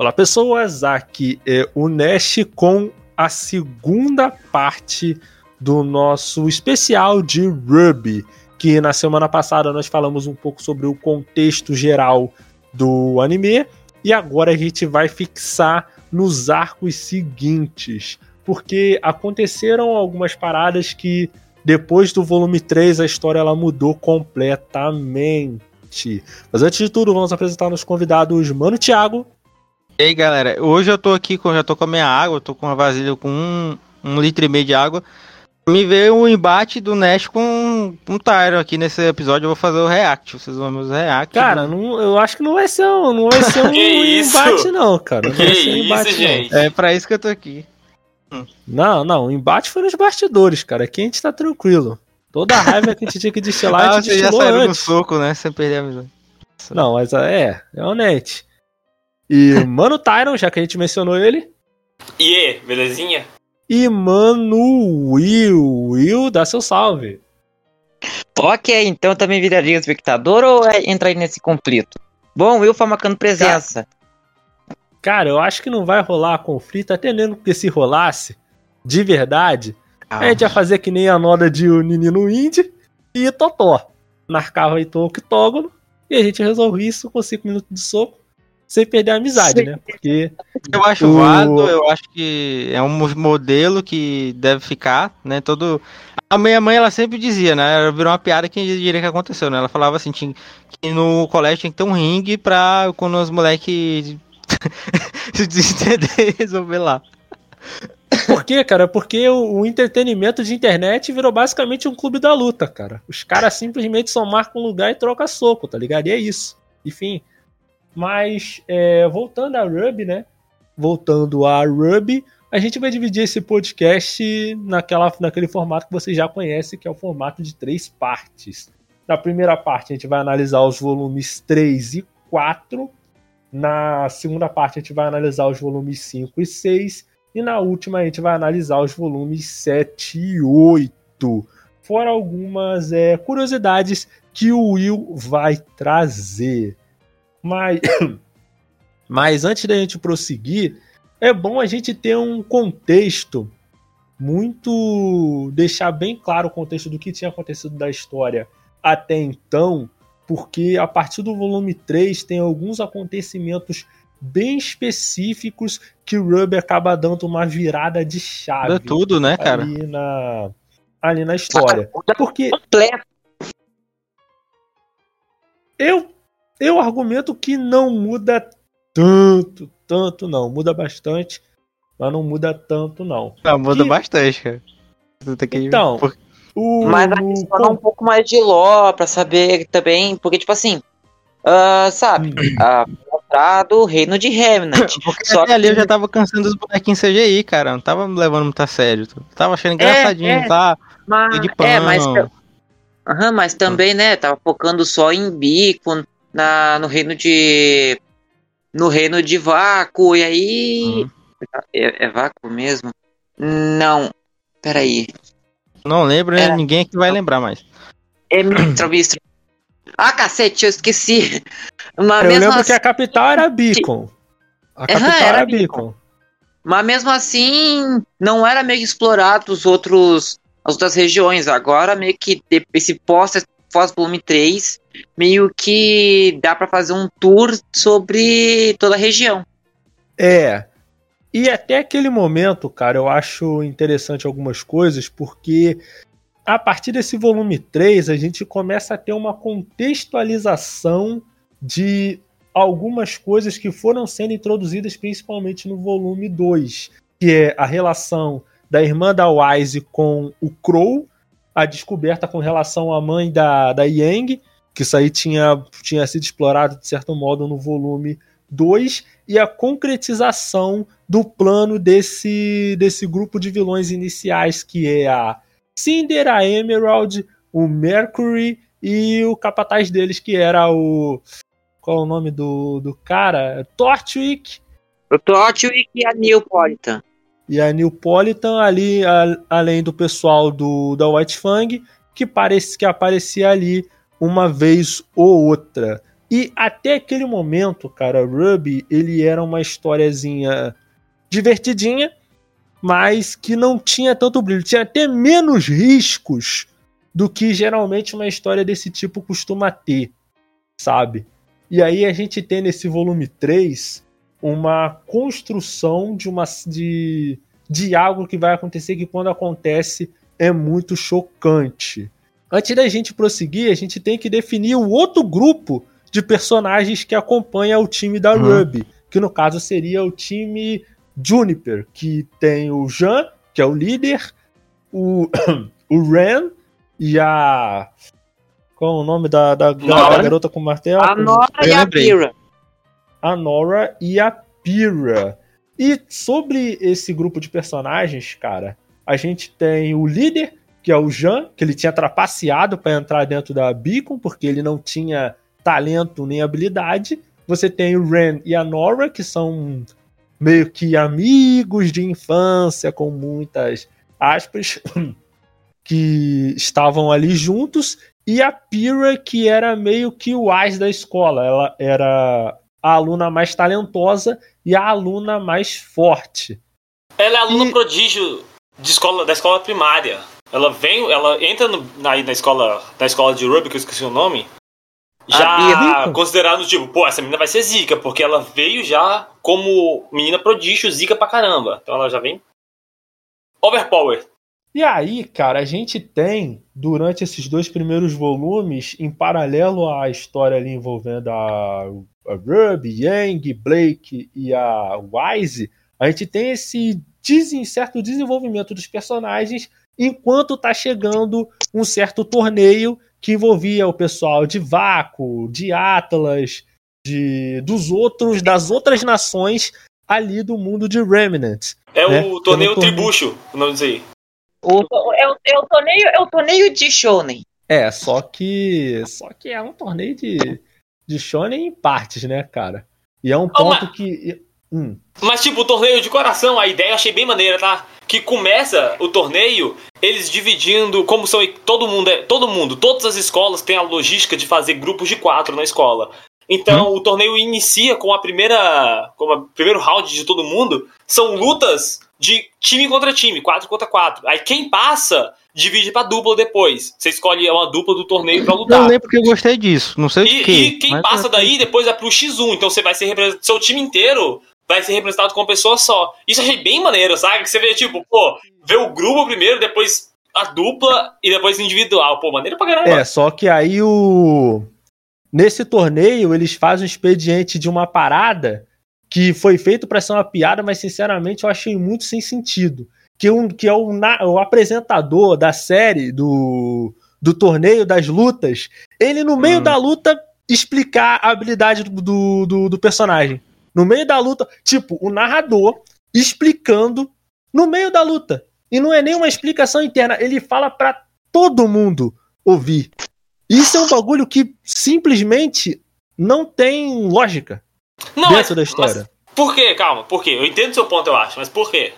Olá pessoas, aqui é o Nash com a segunda parte do nosso especial de Ruby, que na semana passada nós falamos um pouco sobre o contexto geral do anime e agora a gente vai fixar nos arcos seguintes, porque aconteceram algumas paradas que depois do volume 3 a história ela mudou completamente. Mas antes de tudo, vamos apresentar nos convidados Mano Thiago. E aí, galera, hoje eu tô aqui, com, já tô com a minha água, eu tô com uma vasilha com um, um litro e meio de água. Me veio o um embate do Nash com um Tyro aqui nesse episódio, eu vou fazer o react, vocês vão ver os react. Cara, não, eu acho que não vai ser um, não vai ser um embate não, cara. Não que vai ser um embate, isso, gente? É pra isso que eu tô aqui. Não, não, o embate foi nos bastidores, cara. Aqui a gente tá tranquilo. Toda a raiva que a gente tinha que destilar, ah, a gente destilou já antes. no soco, né? Sem perder a visão. Não, mas é, é honesto. E Mano Tyron, já que a gente mencionou ele. E aí, belezinha? E Mano Will. Will, dá seu salve. Ok, então também viraria espectador ou é entrar nesse conflito? Bom, Will foi marcando presença. Cara, eu acho que não vai rolar conflito, até mesmo porque se rolasse, de verdade, ah. a gente ia fazer que nem a noda de o Nino Indy e Totó. Marcava aí o octógono e a gente resolve isso com 5 minutos de soco sem perder a amizade, Sim. né? Porque. Eu acho o... válido, eu acho que é um modelo que deve ficar, né? Todo. A minha mãe, ela sempre dizia, né? Ela virou uma piada que diria que aconteceu, né? Ela falava assim, tinha, que no colégio tinha que ter um ringue pra quando os moleques se desentender resolver lá. Por quê, cara? Porque o, o, entretenimento de internet virou basicamente um clube da luta, cara. Os caras simplesmente só marcam um lugar e trocam soco, tá ligado? E é isso. Enfim, mas, é, voltando a Ruby, né? Voltando a Ruby, a gente vai dividir esse podcast naquela, naquele formato que vocês já conhecem, que é o formato de três partes. Na primeira parte, a gente vai analisar os volumes 3 e 4. Na segunda parte, a gente vai analisar os volumes 5 e 6. E na última, a gente vai analisar os volumes 7 e 8. Fora algumas é, curiosidades que o Will vai trazer. Mas, mas antes da gente prosseguir, é bom a gente ter um contexto muito. deixar bem claro o contexto do que tinha acontecido da história até então, porque a partir do volume 3 tem alguns acontecimentos bem específicos que o Ruby acaba dando uma virada de chave. É tudo, né, cara? Ali na, ali na história. Porque. Eu eu argumento que não muda tanto, tanto não. Muda bastante, mas não muda tanto não. Não, muda bastante, cara. Que... Então, o... mas aqui falar um pouco mais de lore pra saber também, porque tipo assim, uh, sabe, uh, mostrado o reino de Remnant. porque só que ali eu já tava cansando dos bonequinhos CGI, cara. Não tava me levando muito a sério. Tava achando engraçadinho, é, é, tá? Mas, de pano. É, mas, uhum, mas também, né, tava focando só em bico, na, no reino de. No reino de vácuo, e aí. Uhum. É, é vácuo mesmo? Não. Peraí. Não lembro, né? Era... ninguém aqui vai lembrar mais. É Mistro, Mistro. Ah, cacete, eu esqueci. Mas eu lembro assim... que a capital era Beacon. A capital uhum, era, era Beacon. Beacon. Mas mesmo assim, não era meio explorado os outros, as outras regiões. Agora, meio que esse pós Foz Volume 3, meio que dá para fazer um tour sobre toda a região. É. E até aquele momento, cara, eu acho interessante algumas coisas, porque a partir desse volume 3, a gente começa a ter uma contextualização de algumas coisas que foram sendo introduzidas principalmente no volume 2, que é a relação da irmã da Wise com o Crow, a descoberta com relação à mãe da, da Yang, que isso aí tinha, tinha sido explorado de certo modo no volume 2, e a concretização do plano desse, desse grupo de vilões iniciais, que é a Cinder, a Emerald, o Mercury e o capataz deles, que era o. Qual é o nome do, do cara? Torchwick. O Torchwick e a Neopolitan e a Neapolitan ali, a, além do pessoal do da White Fang, que parece que aparecia ali uma vez ou outra. E até aquele momento, cara, Ruby, ele era uma historiazinha divertidinha, mas que não tinha tanto brilho. Tinha até menos riscos do que geralmente uma história desse tipo costuma ter, sabe? E aí a gente tem nesse volume 3 uma construção de uma de, de algo que vai acontecer que quando acontece é muito chocante. Antes da gente prosseguir, a gente tem que definir o outro grupo de personagens que acompanha o time da uhum. Ruby, que no caso seria o time Juniper, que tem o Jean, que é o líder, o, o Ren e a. Qual é o nome da, da, da garota com martelo? A Nora e a Pira. A Nora e a Pira. E sobre esse grupo de personagens, cara, a gente tem o líder, que é o Jean, que ele tinha trapaceado para entrar dentro da Beacon, porque ele não tinha talento nem habilidade. Você tem o Ren e a Nora, que são meio que amigos de infância, com muitas aspas, que estavam ali juntos. E a Pira, que era meio que o as da escola. Ela era a aluna mais talentosa e a aluna mais forte. Ela é aluna e... prodígio de escola, da escola primária. Ela vem, ela entra no, na, na escola na escola de Ruby, que eu esqueci o nome, já considerando, tipo, pô, essa menina vai ser zica, porque ela veio já como menina prodígio, zica pra caramba. Então ela já vem overpower. E aí, cara, a gente tem, durante esses dois primeiros volumes, em paralelo à história ali envolvendo a, a Ruby, Yang, Blake e a Wise, a gente tem esse certo desenvolvimento dos personagens enquanto tá chegando um certo torneio que envolvia o pessoal de Vaco, de Atlas, de dos outros das outras nações ali do mundo de Remnant. É né? o torneio Tribucho, o nome disso aí. O, é, o, é, o torneio, é o torneio de Shonen. É, só que só que é um torneio de, de Shonen em partes, né, cara? E é um ponto oh, que hum. Mas tipo, o torneio de coração, a ideia eu achei bem maneira, tá? Que começa o torneio eles dividindo, como são todo mundo, é, todo mundo, todas as escolas têm a logística de fazer grupos de quatro na escola. Então hum. o torneio inicia com a primeira, com o primeiro round de todo mundo, são lutas de time contra time, 4 contra 4. Aí quem passa divide pra dupla depois. Você escolhe uma dupla do torneio pra lutar. Não lembro porque eu gostei disso, não sei e, o que. E quem passa daí depois é pro X1, então você vai ser representado, seu time inteiro vai ser representado com uma pessoa só. Isso eu achei bem maneiro, sabe? Você vê, tipo, pô, vê o grupo primeiro, depois a dupla e depois individual. Pô, maneiro pra caramba. É, só que aí o. Nesse torneio, eles fazem um expediente de uma parada que foi feito para ser uma piada, mas sinceramente eu achei muito sem sentido. Que, um, que é o, o apresentador da série, do, do torneio das lutas, ele no meio hum. da luta explicar a habilidade do, do, do personagem. No meio da luta, tipo, o narrador explicando no meio da luta. E não é nenhuma explicação interna, ele fala para todo mundo ouvir. Isso é um bagulho que simplesmente não tem lógica não, dentro mas, da história. por quê? Calma, por quê? Eu entendo o seu ponto, eu acho, mas por quê?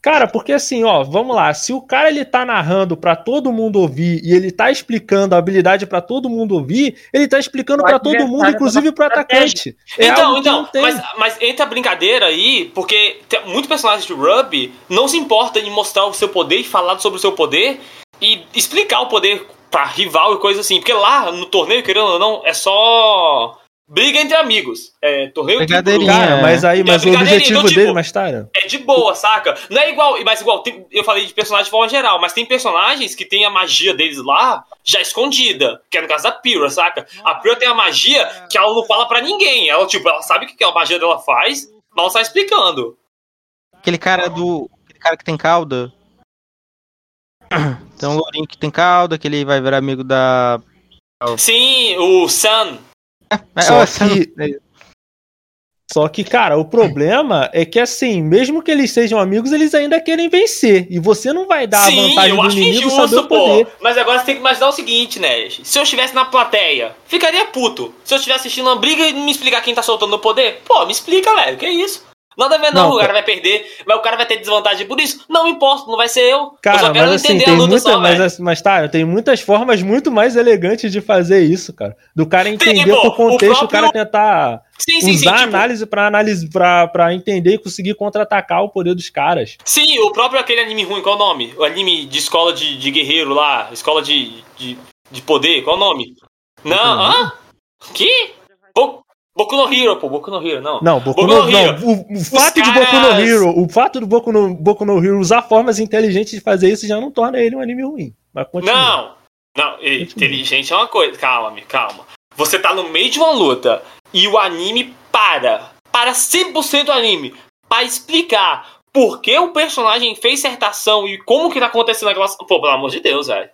Cara, porque assim, ó, vamos lá, se o cara ele tá narrando para todo mundo ouvir e ele tá explicando a habilidade para todo mundo ouvir, ele tá explicando para todo mundo, inclusive pro atacante. É então, então, mas, mas entra a brincadeira aí, porque tem, muitos personagens de Ruby não se importam em mostrar o seu poder e falar sobre o seu poder e explicar o poder pra rival e coisa assim, porque lá no torneio, querendo ou não, é só briga entre amigos. É, torneio Brincadeirinha. Cara, mas aí, mas o objetivo então, tipo, dele, mas tá. É de boa, saca? Não é igual, mas igual, tem, eu falei de personagens de forma geral, mas tem personagens que tem a magia deles lá já escondida, que é no caso da Pyrrha, saca? A Pyrrha tem a magia que ela não fala para ninguém. Ela, tipo, ela sabe o que a magia dela faz, mas ela está explicando. Aquele cara do. Aquele cara que tem cauda. Tem um lourinho que tem cauda, que ele vai virar amigo da. Sim, o Sun. É, só que. Só que, cara, o problema é que, assim, mesmo que eles sejam amigos, eles ainda querem vencer. E você não vai dar Sim, a vantagem do inimigo injusto, saber o poder. Pô. Mas agora você tem que imaginar o seguinte, né? Se eu estivesse na plateia, ficaria puto. Se eu estivesse assistindo uma briga e me explicar quem tá soltando o poder, pô, me explica, velho, que é isso? Nada a ver, não. não o cara vai perder, mas o cara vai ter desvantagem por isso. Não importa, não vai ser eu. Cara, eu mas assim, tem muita, só, mas, mas tá, tem muitas formas muito mais elegantes de fazer isso, cara. Do cara entender tem, contexto, o, próprio... o cara tentar sim, sim, usar sim, tipo... análise para análise pra, pra entender e conseguir contra-atacar o poder dos caras. Sim, o próprio aquele anime ruim, qual é o nome? O anime de escola de, de guerreiro lá, escola de, de, de poder, qual é o nome? Não, hã? Que? Boku no Hero, pô, Boku no Hero, não. Não, Boku, Boku no, no, Hero. Não, o, o fato caras... de Boku no Hero, o fato do Boku no, Boku no Hero usar formas inteligentes de fazer isso já não torna ele um anime ruim. Mas continua. Não, não, continua. inteligente é uma coisa. Calma, me calma. Você tá no meio de uma luta e o anime para. Para 100% o anime. Para explicar por que o personagem fez certa ação e como que tá acontecendo aquela. Pô, pelo amor de Deus, velho.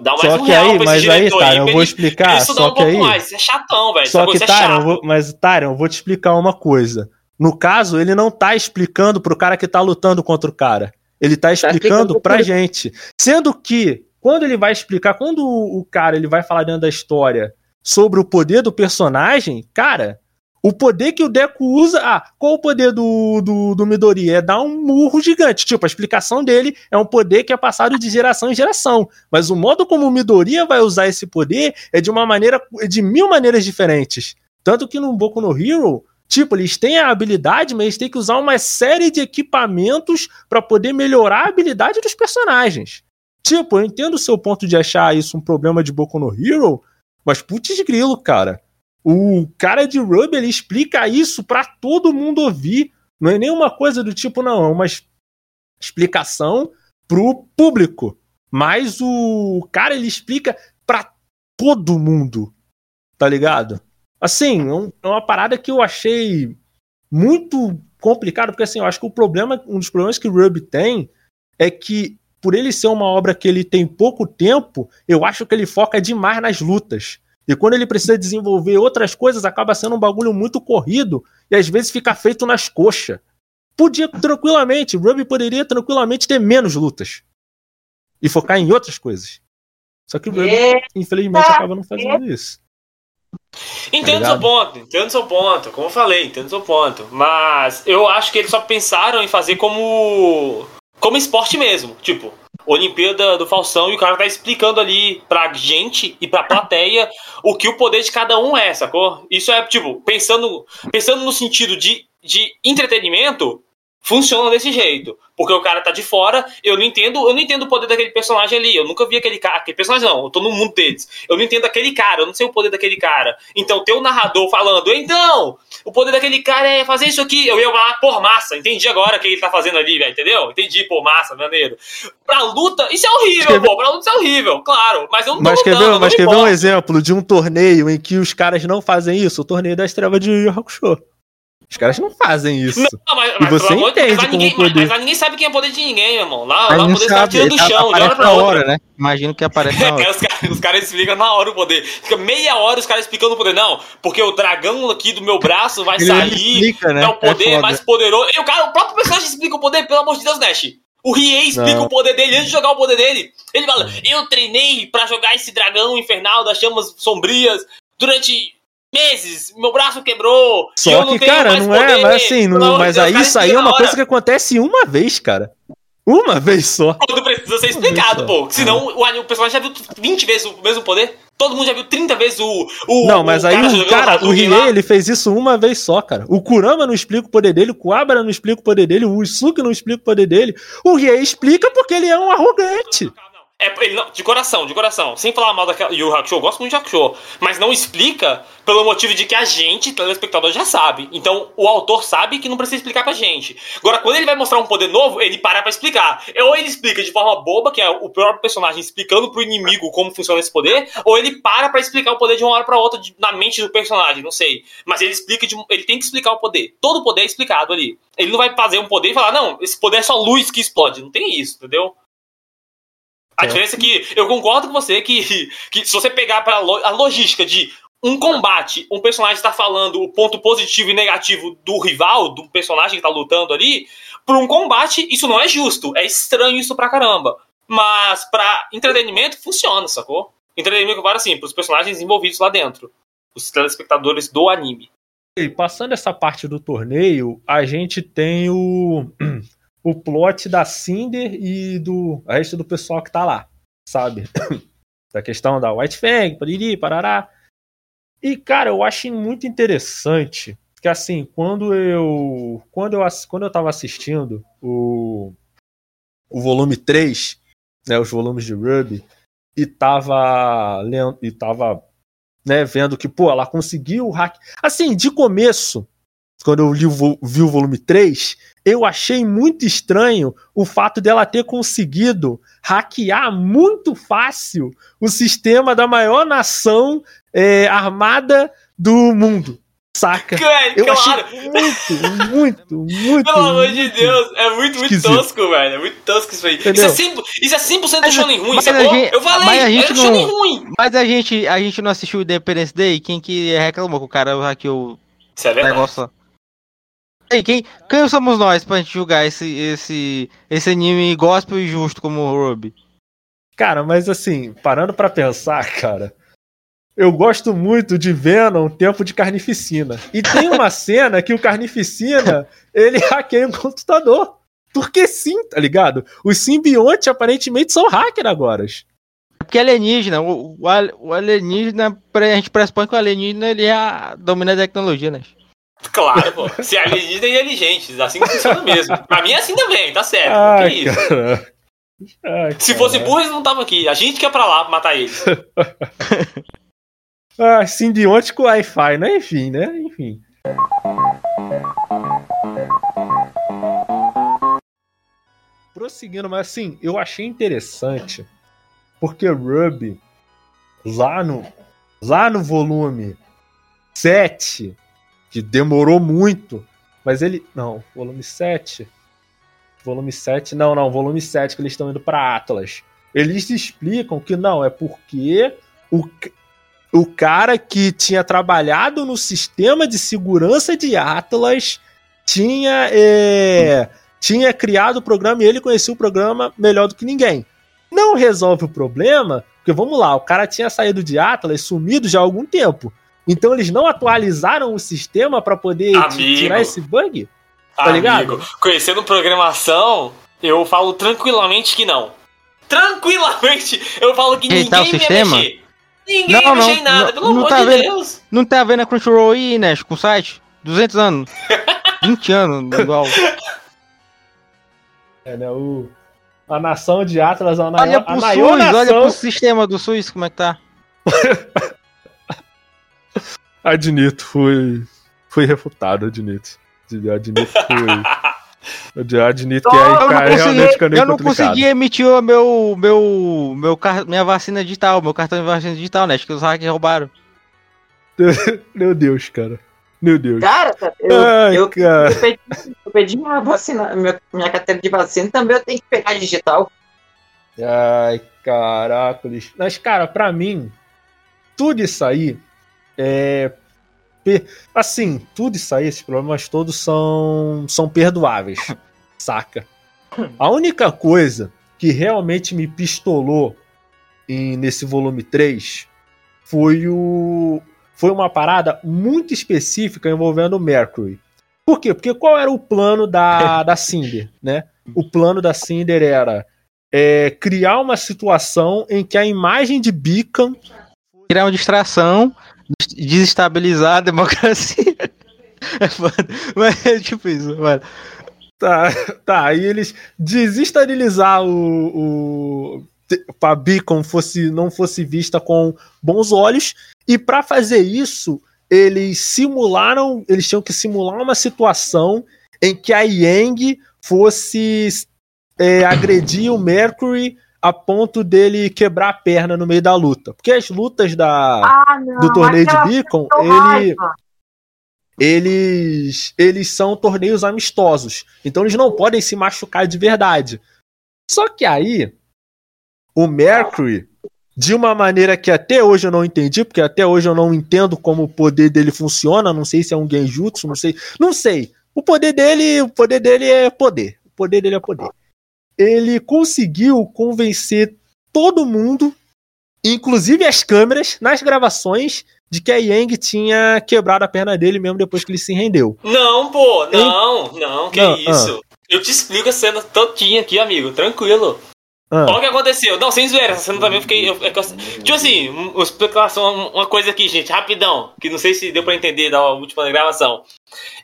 Dá mais só um que aí, mas aí, Tyron, eu vou explicar. Só um que aí. Mais. É chatão, velho. Só que, Tyron, vou, mas Tyron, eu vou te explicar uma coisa. No caso, ele não tá explicando pro cara que tá lutando contra o cara. Ele tá, tá explicando tá pra gente. Sendo que, quando ele vai explicar, quando o cara ele vai falar dentro da história sobre o poder do personagem, cara, o poder que o Deku usa. Ah, qual o poder do, do, do Midori? É dar um murro gigante. Tipo, a explicação dele é um poder que é passado de geração em geração. Mas o modo como o Midori vai usar esse poder é de uma maneira. de mil maneiras diferentes. Tanto que no Boku no Hero. Tipo, eles têm a habilidade, mas eles têm que usar uma série de equipamentos para poder melhorar a habilidade dos personagens. Tipo, eu entendo o seu ponto de achar isso um problema de Boku no Hero, mas putz grilo, cara. O cara de Ruby ele explica isso para todo mundo ouvir. Não é nenhuma coisa do tipo, não, é uma explicação pro público. Mas o cara ele explica para todo mundo. Tá ligado? Assim, é, é uma parada que eu achei muito complicado, porque assim, eu acho que o problema, um dos problemas que o Ruby tem é que por ele ser uma obra que ele tem pouco tempo, eu acho que ele foca demais nas lutas. E quando ele precisa desenvolver outras coisas, acaba sendo um bagulho muito corrido e às vezes fica feito nas coxas. Podia tranquilamente, Ruby poderia tranquilamente ter menos lutas e focar em outras coisas. Só que o Ruby, infelizmente, acaba não fazendo isso. Entendo tá seu ponto, entendo seu ponto, como eu falei, entendo seu ponto. Mas eu acho que eles só pensaram em fazer como. como esporte mesmo. Tipo, Olimpíada do Falsão e o cara tá explicando ali pra gente e pra plateia o que o poder de cada um é, sacou? Isso é, tipo, pensando, pensando no sentido de, de entretenimento, funciona desse jeito. Porque o cara tá de fora, eu não entendo, eu não entendo o poder daquele personagem ali. Eu nunca vi aquele cara, aquele personagem não, eu tô no mundo deles. Eu não entendo aquele cara, eu não sei o poder daquele cara. Então, ter o narrador falando, então, o poder daquele cara é fazer isso aqui. Eu ia falar, por massa, entendi agora o que ele tá fazendo ali, velho, entendeu? Entendi, por massa, maneiro. Pra luta, isso é horrível, pô, pra luta isso é horrível, claro. Mas eu não tô mas lutando, quer ver, Mas quer ver um exemplo de um torneio em que os caras não fazem isso? O torneio da estrela de Yu Hakusho. Os caras não fazem isso. Não, mas, mas, e você entende mas, ninguém, poder. Mas, ninguém sabe quem é o poder de ninguém, meu irmão. Lá, lá o poder tá tirando do chão, de hora pra hora. né? Imagino que aparece na hora. os, caras, os caras explicam na hora o poder. Fica meia hora os caras explicando o poder. Não, porque o dragão aqui do meu braço vai Ele sair. Explica, né? É o poder é mais poderoso. E o, cara, o próprio personagem explica o poder, pelo amor de Deus, Nash. O Riei explica não. o poder dele antes de jogar o poder dele. Ele fala: Eu treinei para jogar esse dragão infernal das chamas sombrias durante meses, meu braço quebrou. Só que, cara, não é, mas assim, não, mas aí isso aí é uma coisa que acontece uma vez, cara. Uma vez só. Quando precisa ser explicado, pô. Senão o, o personagem já viu 20 vezes o mesmo poder. Todo mundo já viu 30 vezes o. o não, mas o aí o cara, o Rie, ele fez isso uma vez só, cara. O Kurama não explica o poder dele, o Kuabara não explica o poder dele, o Isuki não explica o poder dele. O Rie explica porque ele é um arrogante. É, não, de coração, de coração. Sem falar mal daquela Yu Hakusho, eu gosto muito de Hakusho. Mas não explica pelo motivo de que a gente, telespectador, já sabe. Então, o autor sabe que não precisa explicar pra gente. Agora, quando ele vai mostrar um poder novo, ele para pra explicar. Ou ele explica de forma boba, que é o próprio personagem explicando pro inimigo como funciona esse poder, ou ele para pra explicar o poder de uma hora pra outra de, na mente do personagem, não sei. Mas ele explica, de, ele tem que explicar o poder. Todo poder é explicado ali. Ele não vai fazer um poder e falar, não, esse poder é só luz que explode. Não tem isso, entendeu? A é. diferença é que eu concordo com você que, que se você pegar para a logística de um combate, um personagem está falando o ponto positivo e negativo do rival, do personagem que está lutando ali, para um combate, isso não é justo. É estranho isso pra caramba. Mas para entretenimento, funciona, sacou? Entretenimento, claro, assim, para os personagens envolvidos lá dentro. Os telespectadores do anime. E passando essa parte do torneio, a gente tem o, o plot da Cinder e do resto do pessoal que tá lá, sabe? Da questão da White Fang, pariri, parará. E, cara, eu achei muito interessante que, assim, quando eu quando eu, quando eu tava assistindo o, o volume 3, né, os volumes de Ruby, e tava lendo, e tava né, vendo que, pô, ela conseguiu hack. Assim, de começo, quando eu li, vi o volume 3, eu achei muito estranho o fato dela ter conseguido hackear muito fácil o sistema da maior nação é, armada do mundo. Saca? Eu claro. achei muito, muito, muito. Pelo amor de Deus, é muito, muito esquisito. tosco, velho. É muito tosco isso aí. Isso Entendeu? é, 100%, isso é 100% Mas- shonen ruim, mas sacou? a gente- Eu falei, mas a gente é shonen não- ruim. Mas a gente, a gente não assistiu o Independence Day? Quem que reclamou que o cara hackeou Isso é o verdade. negócio lá? Ei, quem, quem somos nós pra gente julgar esse, esse, esse anime gospel e justo como o Ruby? Cara, mas assim, parando pra pensar, cara, eu gosto muito de Venom Tempo de Carnificina. E tem uma cena que o Carnificina, ele hackeia um computador. Porque sim, tá ligado? Os simbiontes aparentemente são hacker agora. É Porque alienígena, o, o, o alienígena, a gente pressupõe que o alienígena ele é, domina a tecnologia, né? Claro, pô. Se é alienígena é inteligente, assim que funciona mesmo. Pra mim é assim também, tá certo. Ai, que isso? Ai, Se fosse burro, eles não estavam aqui. A gente que é pra lá matar eles. Ah, simbionte com Wi-Fi, né? Enfim, né? Enfim. Prosseguindo, mas assim, eu achei interessante porque Ruby, lá no, lá no volume 7, que demorou muito, mas ele. Não, volume 7. Volume 7, não, não, volume 7 que eles estão indo para Atlas. Eles explicam que não, é porque o, o cara que tinha trabalhado no sistema de segurança de Atlas tinha, é, tinha criado o programa e ele conhecia o programa melhor do que ninguém. Não resolve o problema, porque vamos lá, o cara tinha saído de Atlas, sumido já há algum tempo. Então eles não atualizaram o sistema para poder Amigo. tirar esse bug? Tá ligado? Amigo, conhecendo programação, eu falo tranquilamente que não. Tranquilamente, eu falo que Ele tá ninguém o sistema? mexer. Ninguém Não, mexer não, em nada, não, pelo não amor tá de vendo? Deus. Não tá vendo a Crunchyroll aí, né? Com o site? 200 anos. 20 anos, igual. É, né, o, a nação de Atlas, a, Olha maior, a pro SUS, maior olha pro sistema do SUS, como é que tá. Admito, fui, fui refutado, admito. Admito fui. Eu admito que aí, cara, realmente consegui, fica meio eu não complicado. consegui emitir o meu, meu, meu, car- minha vacina digital, meu cartão de vacina digital, né? Acho que os hackers roubaram. Meu Deus, cara. Meu Deus. Cara, eu, Ai, eu, cara. eu pedi, eu pedi minha vacina, minha, minha carteira de vacina, também eu tenho que pegar digital. Ai, caracoles. Mas, cara, pra mim, tudo isso aí é. Assim, tudo isso aí, esses problemas todos são, são perdoáveis, saca? A única coisa que realmente me pistolou em- nesse volume 3 foi o. Foi uma parada muito específica envolvendo o Mercury. Por quê? Porque qual era o plano da, da Cinder, né? O plano da Cinder era é, criar uma situação em que a imagem de Beacon Criar uma distração, desestabilizar a democracia. É foda. Mas é tipo isso, mano. tá, tá aí eles desestabilizar o, o para Beacon fosse não fosse vista com bons olhos e para fazer isso eles simularam eles tinham que simular uma situação em que a Yang fosse é, agredir o Mercury a ponto dele quebrar a perna no meio da luta porque as lutas da Ah, não. do torneio de Beacon, ele, eles eles são torneios amistosos. Então eles não podem se machucar de verdade. Só que aí o Mercury, de uma maneira que até hoje eu não entendi, porque até hoje eu não entendo como o poder dele funciona, não sei se é um genjutsu, não sei, não sei. O poder dele, o poder dele é poder. O poder dele é poder. Ele conseguiu convencer todo mundo, inclusive as câmeras, nas gravações, de que a Yang tinha quebrado a perna dele mesmo depois que ele se rendeu. Não, pô, não, não, que não, isso. Ah. Eu te explico a cena todinha aqui, amigo, tranquilo. Ah. Olha o que aconteceu. Não, sem zoeira, essa cena também eu fiquei. Eu, eu, tipo assim, uma explicação, uma coisa aqui, gente, rapidão, que não sei se deu pra entender da última gravação.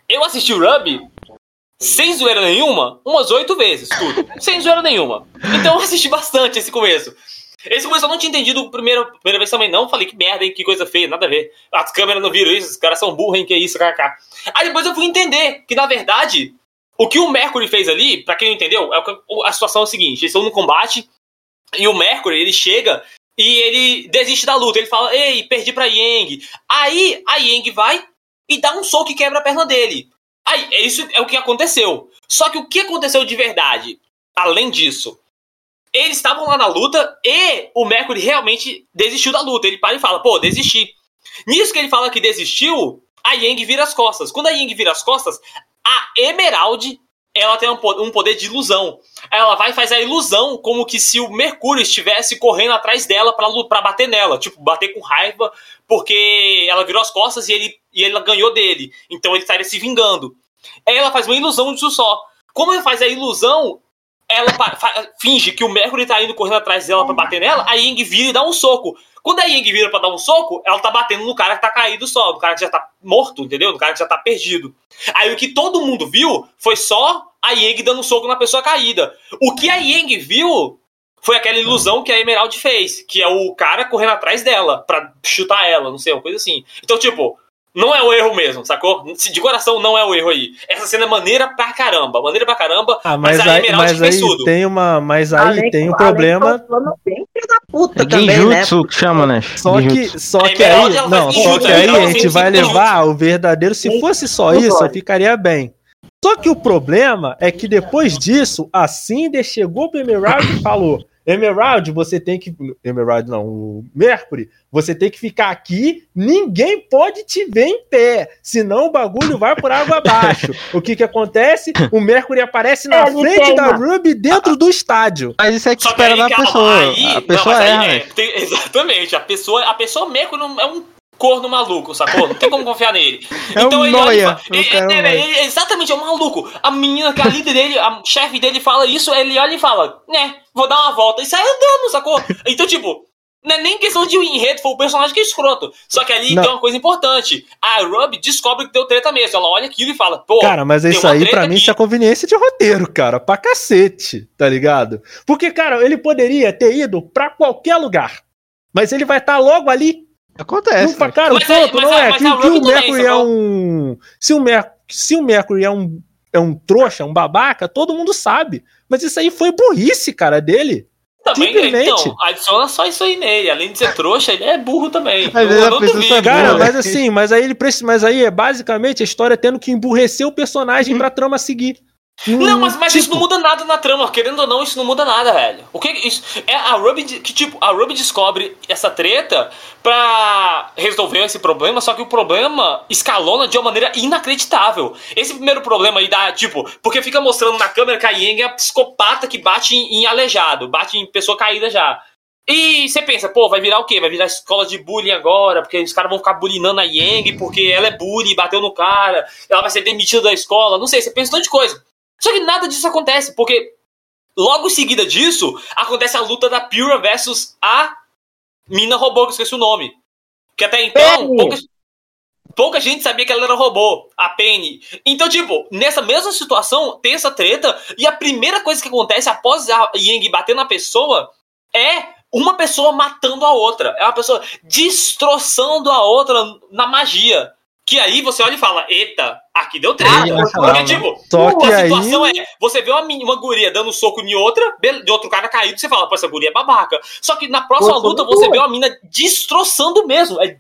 Eu assisti o Ruby sem zoeira nenhuma, umas oito vezes, tudo. sem zoeira nenhuma. Então eu assisti bastante esse começo. Esse começo eu não tinha entendido primeira, primeira vez também, não. Falei que merda, hein, que coisa feia, nada a ver. As câmeras não viram isso, os caras são burros, hein, que isso, kkk. Aí depois eu fui entender que, na verdade, o que o Mercury fez ali, pra quem não entendeu, é a situação é a seguinte: eles estão no combate e o Mercury ele chega e ele desiste da luta. Ele fala: Ei, perdi pra Yang. Aí a Yang vai e dá um soco e quebra a perna dele. Aí, isso é o que aconteceu. Só que o que aconteceu de verdade, além disso, eles estavam lá na luta e o Mercury realmente desistiu da luta. Ele para e fala: Pô, desisti. Nisso que ele fala que desistiu, a Yang vira as costas. Quando a Yang vira as costas, a Emerald, ela tem um poder de ilusão. Ela vai fazer a ilusão como que se o Mercúrio estivesse correndo atrás dela para bater nela. Tipo, bater com raiva, porque ela virou as costas e ele, e ela ganhou dele. Então ele estaria se vingando. Aí ela faz uma ilusão disso só. Como ele faz a ilusão, ela finge que o Mercury tá indo correndo atrás dela para bater nela, a Ying vira e dá um soco. Quando a Ying vira pra dar um soco, ela tá batendo no cara que tá caído só, no cara que já tá morto, entendeu? No cara que já tá perdido. Aí o que todo mundo viu foi só a Ying dando um soco na pessoa caída. O que a Ying viu foi aquela ilusão que a Emerald fez, que é o cara correndo atrás dela pra chutar ela, não sei, uma coisa assim. Então, tipo, não é o erro mesmo, sacou? De coração não é o erro aí. Essa cena é maneira pra caramba, maneira pra caramba. Ah, mas, mas aí, mas aí tudo. tem uma, mas aí além, tem um problema. Bem da puta é também, Genjutsu né? que chama, né? Só que, só que aí, não, só que aí a gente vai levar o verdadeiro. Se fosse só isso, ficaria bem. Só que o problema é que depois disso, a Cinder chegou pro Emerald e falou: Emerald, você tem que. Emerald não, o Mercury, você tem que ficar aqui, ninguém pode te ver em pé, senão o bagulho vai por água abaixo. o que que acontece? O Mercury aparece na é, frente da Ruby dentro do estádio. Mas isso é que Só espera da pessoa. Aí, a pessoa não, erra. É, tem, exatamente, a pessoa, a pessoa Mercury é um corno maluco, sacou? Não tem como confiar nele. É então um ele, noia, ele, ele, ele, ele, Exatamente, é um maluco. A menina que é a líder dele, a chefe dele fala isso, ele olha e fala, né, vou dar uma volta. E sai andando, sacou? Então, tipo, não é nem questão de enredo, foi o personagem que é escroto. Só que ali não. tem uma coisa importante. A Ruby descobre que deu treta mesmo. Ela olha aquilo e fala, pô. Cara, mas isso aí pra mim isso é conveniência de roteiro, cara. Pra cacete, tá ligado? Porque, cara, ele poderia ter ido pra qualquer lugar. Mas ele vai estar tá logo ali Acontece. Não, cara, o ponto não é que, que o Mercury é um. Se o, Mer... se o Mercury é um, é um trouxa, um babaca, todo mundo sabe. Mas isso aí foi burrice, cara, dele. Também, Simplesmente. então, adiciona só isso aí nele. Além de ser trouxa, ele é burro também. Vezes a pessoa cara, mas assim, mas aí ele precisa. Mas aí é basicamente a história tendo que emburrecer o personagem pra trama seguir. Não, mas, mas tipo... isso não muda nada na trama, querendo ou não, isso não muda nada, velho. O que isso é a Ruby que tipo, a Ruby descobre essa treta pra resolver esse problema, só que o problema escalona de uma maneira inacreditável. Esse primeiro problema aí dá, tipo, porque fica mostrando na câmera que a Yang é a psicopata que bate em, em aleijado, bate em pessoa caída já. E você pensa, pô, vai virar o quê? Vai virar escola de bullying agora, porque os caras vão ficar bullyingando a Yang, porque ela é bullying, bateu no cara, ela vai ser demitida da escola, não sei, você pensa um monte de coisa. Só que nada disso acontece, porque logo em seguida disso, acontece a luta da Pura versus a mina robô, que eu esqueci o nome. Que até então, pouca, pouca, gente sabia que ela era robô, a Penny. Então, tipo, nessa mesma situação, tem essa treta, e a primeira coisa que acontece após a Yang bater na pessoa é uma pessoa matando a outra. É uma pessoa destroçando a outra na magia. Que aí você olha e fala, eita, aqui deu treta. Porque, tipo, Só que a situação aí... é, você vê uma, uma guria dando um soco em outra, de outro cara caído, você fala, pô, essa guria é babaca. Só que na próxima luta você vê uma mina destroçando mesmo. É,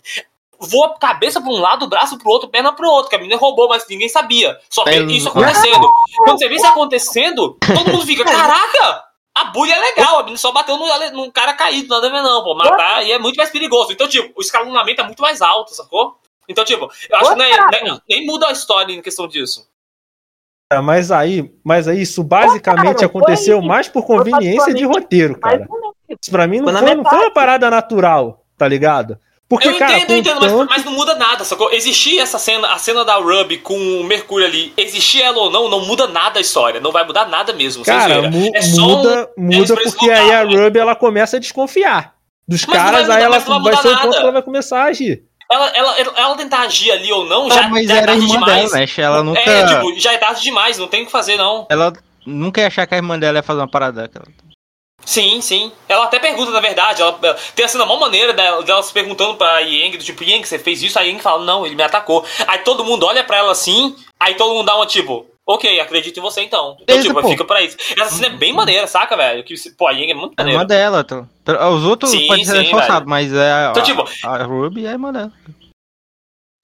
voa cabeça pra um lado, braço pro outro, perna pro outro, que a menina roubou, mas ninguém sabia. Só vê isso acontecendo. Quando você vê isso acontecendo, todo mundo fica, caraca! A bulha é legal, a menina só bateu no, num cara caído, nada a ver não, pô. Matar e é muito mais perigoso. Então, tipo, o escalonamento é muito mais alto, sacou? Então, tipo, eu acho que é, nem, nem muda a história em questão disso. É, mas aí, mas aí isso basicamente aconteceu foi, mais por conveniência de roteiro, cara. Isso pra mim não foi, não foi uma parada natural, tá ligado? Porque, eu cara, entendo, eu entendo, tanto... mas, mas, não muda nada, sacou? Existir essa cena, a cena da Ruby com o Mercúrio ali, existir ela ou não, não muda nada a história. Não vai mudar nada mesmo. Cara, mu é muda, um, muda é porque aí a Ruby ela começa a desconfiar dos mas caras, mudar, aí ela vai, vai ser o ponto que ela vai começar a agir. Ela, ela, ela tentar agir ali ou não, ah, já, mas já era é tarde demais. Dela? Ela nunca... É, tipo, já é tarde demais, não tem o que fazer, não. Ela nunca ia achar que a irmã dela ia fazer uma parada daquela. Sim, sim. Ela até pergunta, na verdade, ela, tem assim, a maior maneira dela, dela se perguntando pra Yang, do tipo, Yang, você fez isso? A Yang fala, não, ele me atacou. Aí todo mundo olha pra ela assim, aí todo mundo dá uma tipo, ok, acredito em você então. Então, Eita, tipo, pô. fica pra isso. Essa cena é bem maneira, saca, velho? Que, pô, a Yang é muito maneira. É uma dela, tô. Os outros sim, podem ser forçados, mas é, então, tipo, a, a Ruby é a irmã dela.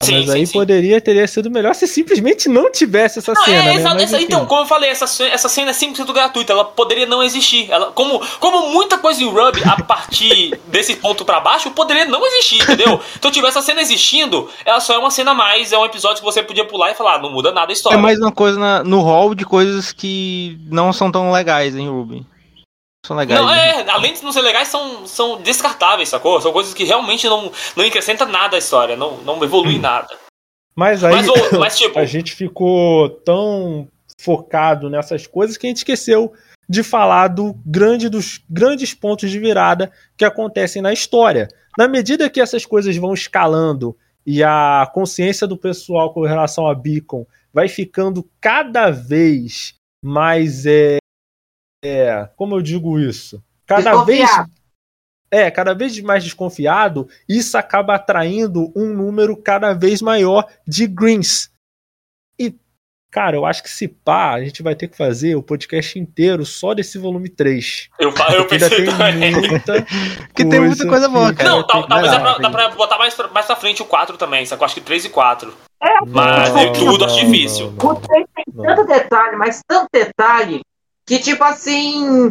Sim, mas aí sim, poderia teria sido melhor se simplesmente não tivesse essa não, cena. É, né? essa, então, como eu falei, essa, essa cena é 100% gratuita, ela poderia não existir. Ela, como, como muita coisa em Ruby, a partir desse ponto para baixo, poderia não existir, entendeu? Então, tipo, essa cena existindo, ela só é uma cena a mais, é um episódio que você podia pular e falar, ah, não muda nada a história. É mais uma coisa na, no hall de coisas que não são tão legais em Ruby. São legais. Não, né? é, além de não ser legais, são, são descartáveis, sacou? São coisas que realmente não, não acrescentam nada à história, não, não evolui hum. nada. Mas aí mas, mas, tipo... a gente ficou tão focado nessas coisas que a gente esqueceu de falar do grande dos grandes pontos de virada que acontecem na história. Na medida que essas coisas vão escalando e a consciência do pessoal com relação a Beacon vai ficando cada vez mais é, é, como eu digo isso? Cada vez é, cada vez mais desconfiado, isso acaba atraindo um número cada vez maior de greens. E, cara, eu acho que se pá, a gente vai ter que fazer o podcast inteiro só desse volume 3. Eu, eu pensei também. Muita que tem muita coisa boa, cara. Não, tal, talvez dá pra, dá pra botar mais pra, mais pra frente o 4 também, só que eu acho que 3 e 4. É, mas não, tudo acho difícil. O 3 tem tanto detalhe, mas tanto detalhe que, tipo assim,